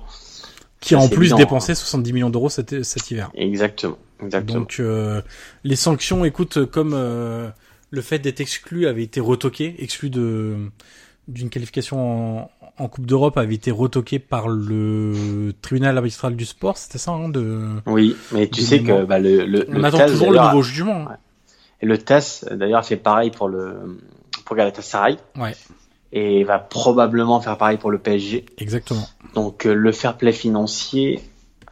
Qui a en plus dépensé 70 millions d'euros cet, cet hiver. Exactement. Exactement. Donc euh, les sanctions, écoute, comme euh, le fait d'être exclu avait été retoqué, exclu de d'une qualification en, en Coupe d'Europe avait été retoqué par le tribunal arbitral du sport, c'était ça, hein, de. oui, mais tu sais moments. que bah, le, le, On le attend TAS, toujours le nouveau jugement. hein. Et le TAS, d'ailleurs, fait pareil pour le pour Galatasaray Ouais, et va probablement faire pareil pour le PSG. exactement. Donc euh, le fair play financier,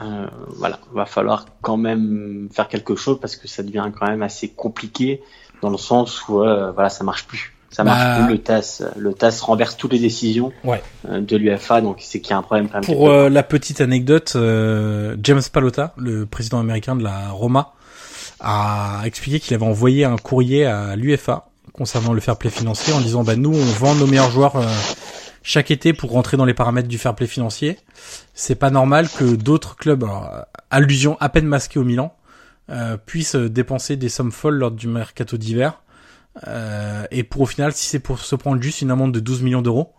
euh, voilà, va falloir quand même faire quelque chose parce que ça devient quand même assez compliqué dans le sens où euh, voilà, ça marche plus. Ça Bah- marche plus. Le TAS, le TAS renverse toutes les décisions Ouais. euh, de l'UFA, donc c'est qu'il y a un problème quand même. Pour euh, la petite anecdote, euh, James Palota, le président américain de la Roma, a expliqué qu'il avait envoyé un courrier à l'UFA concernant le fair play financier en disant bah nous on vend nos meilleurs joueurs euh, chaque été pour rentrer dans les paramètres du fair play financier. C'est pas normal que d'autres clubs, alors, euh, allusion à peine masquée au Milan, euh, puissent dépenser des sommes folles lors du mercato d'hiver. Euh, et pour au final, si c'est pour se prendre juste une amende de 12 millions d'euros,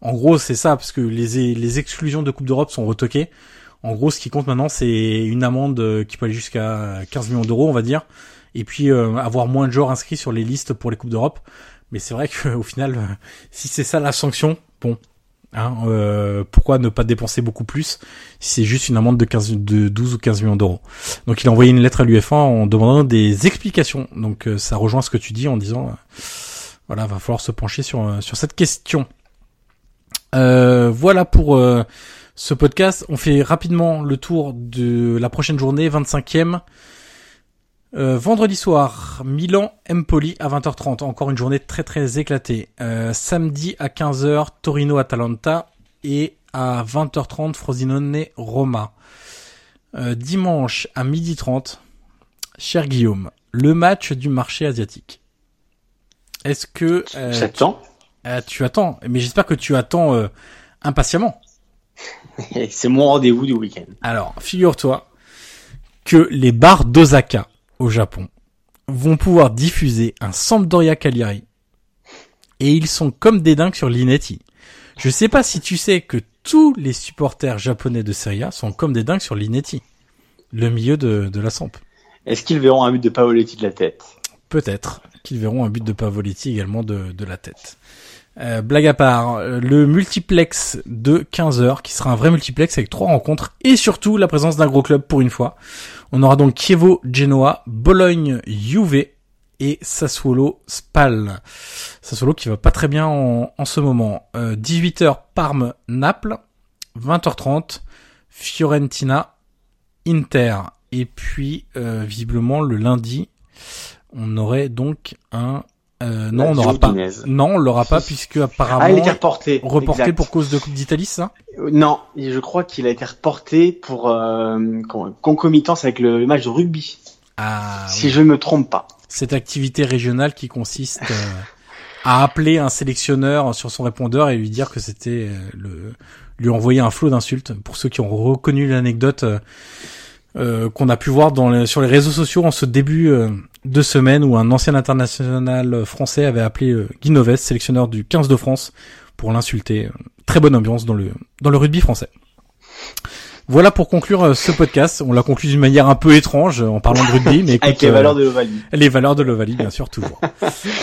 en gros, c'est ça, parce que les, les exclusions de Coupe d'Europe sont retoquées. En gros, ce qui compte maintenant, c'est une amende euh, qui peut aller jusqu'à 15 millions d'euros, on va dire, et puis euh, avoir moins de joueurs inscrits sur les listes pour les Coupes d'Europe. Mais c'est vrai qu'au final, euh, si c'est ça la sanction, bon, hein, euh, pourquoi ne pas dépenser beaucoup plus si c'est juste une amende de, 15, de 12 ou 15 millions d'euros? Donc il a envoyé une lettre à l'UEFA en demandant des explications. Donc euh, ça rejoint ce que tu dis en disant, euh, voilà, va falloir se pencher sur, euh, sur cette question. Voilà pour ce podcast. On fait rapidement le tour de la prochaine journée, 25e. Euh, vendredi soir, Milan Empoli à 20h30. Encore une journée très très éclatée. Euh, samedi à 15h, Torino Atalanta et à 20h30, Frosinone Roma. Euh, dimanche à 12h30, cher Guillaume, le match du marché asiatique. Est-ce que euh, tend? euh, tu attends, mais j'espère que tu attends euh, impatiemment. C'est mon rendez-vous du week-end. Alors, figure-toi que les bars d'Osaka au Japon vont pouvoir diffuser un Sampdoria Cagliari et ils sont comme des dingues sur Linetti. Je sais pas si tu sais que tous les supporters japonais de Serie A sont comme des dingues sur Linetti, le milieu de, de la Samp. Est-ce qu'ils verront un but de Paoletti de la tête? Peut-être qu'ils verront un but de Pavoletti également de, de la tête. Euh, blague à part, le multiplex de 15 heures, qui sera un vrai multiplex avec trois rencontres et surtout la présence d'un gros club pour une fois. On aura donc Chievo Genoa, Bologne Juve et Sassuolo Spal. Sassuolo qui va pas très bien en, ce moment. Euh, 18h Parme Naples, 20h30 Fiorentina Inter et puis euh, visiblement le lundi on aurait donc un Euh, non, on n'aura pas. Non, on l'aura pas puisque apparemment Ah, il a été reporté. reporté exact. pour cause de Coupe d'Italie, ça? Euh, Non, je crois qu'il a été reporté pour euh, con- concomitance avec le, le match de rugby, Ah, si oui. je ne me trompe pas. cette activité régionale qui consiste euh, à appeler un sélectionneur sur son répondeur et lui dire que c'était euh, le lui envoyer un flot d'insultes. Pour ceux qui ont reconnu l'anecdote euh, euh, qu'on a pu voir dans les- sur les réseaux sociaux en ce début euh, de semaine où un ancien international français avait appelé euh, Guy Noves, sélectionneur du 15 de France, pour l'insulter. Très bonne ambiance dans le dans le rugby français. Voilà pour conclure euh, ce podcast. On l'a conclu d'une manière un peu étrange euh, en parlant de rugby, mais Avec écoute, les euh, valeurs de l'Ovalie. les valeurs de l'Ovalie, bien sûr, toujours.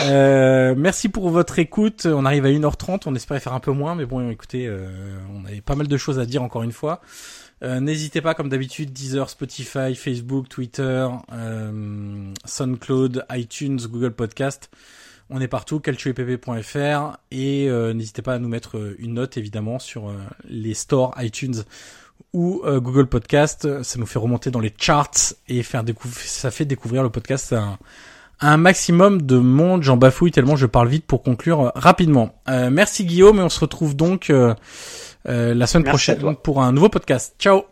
Euh, merci pour votre écoute. On arrive à 1h30. On espérait faire un peu moins, mais bon, écoutez, euh, on avait pas mal de choses à dire encore une fois. Euh, N'hésitez pas, comme d'habitude, Deezer, Spotify, Facebook, Twitter, euh, SoundCloud, iTunes, Google Podcast. On est partout, calcioepp.fr et euh, n'hésitez pas à nous mettre euh, une note évidemment sur euh, les stores iTunes ou Google Podcast. Ça nous fait remonter dans les charts et faire ça fait découvrir le podcast à un, à un maximum de monde. J'en bafouille tellement je parle vite pour conclure rapidement. Merci Guillaume et on se retrouve donc euh, la semaine Merci prochaine pour un nouveau podcast. Ciao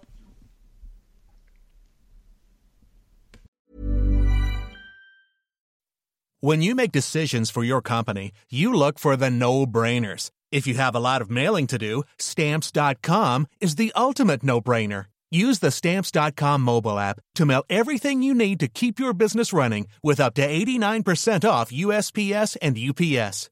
When you make decisions for your company, you look for the no brainers. If you have a lot of mailing to do, stamps.com is the ultimate no brainer. Use the stamps.com mobile app to mail everything you need to keep your business running with up to 89% off USPS and UPS.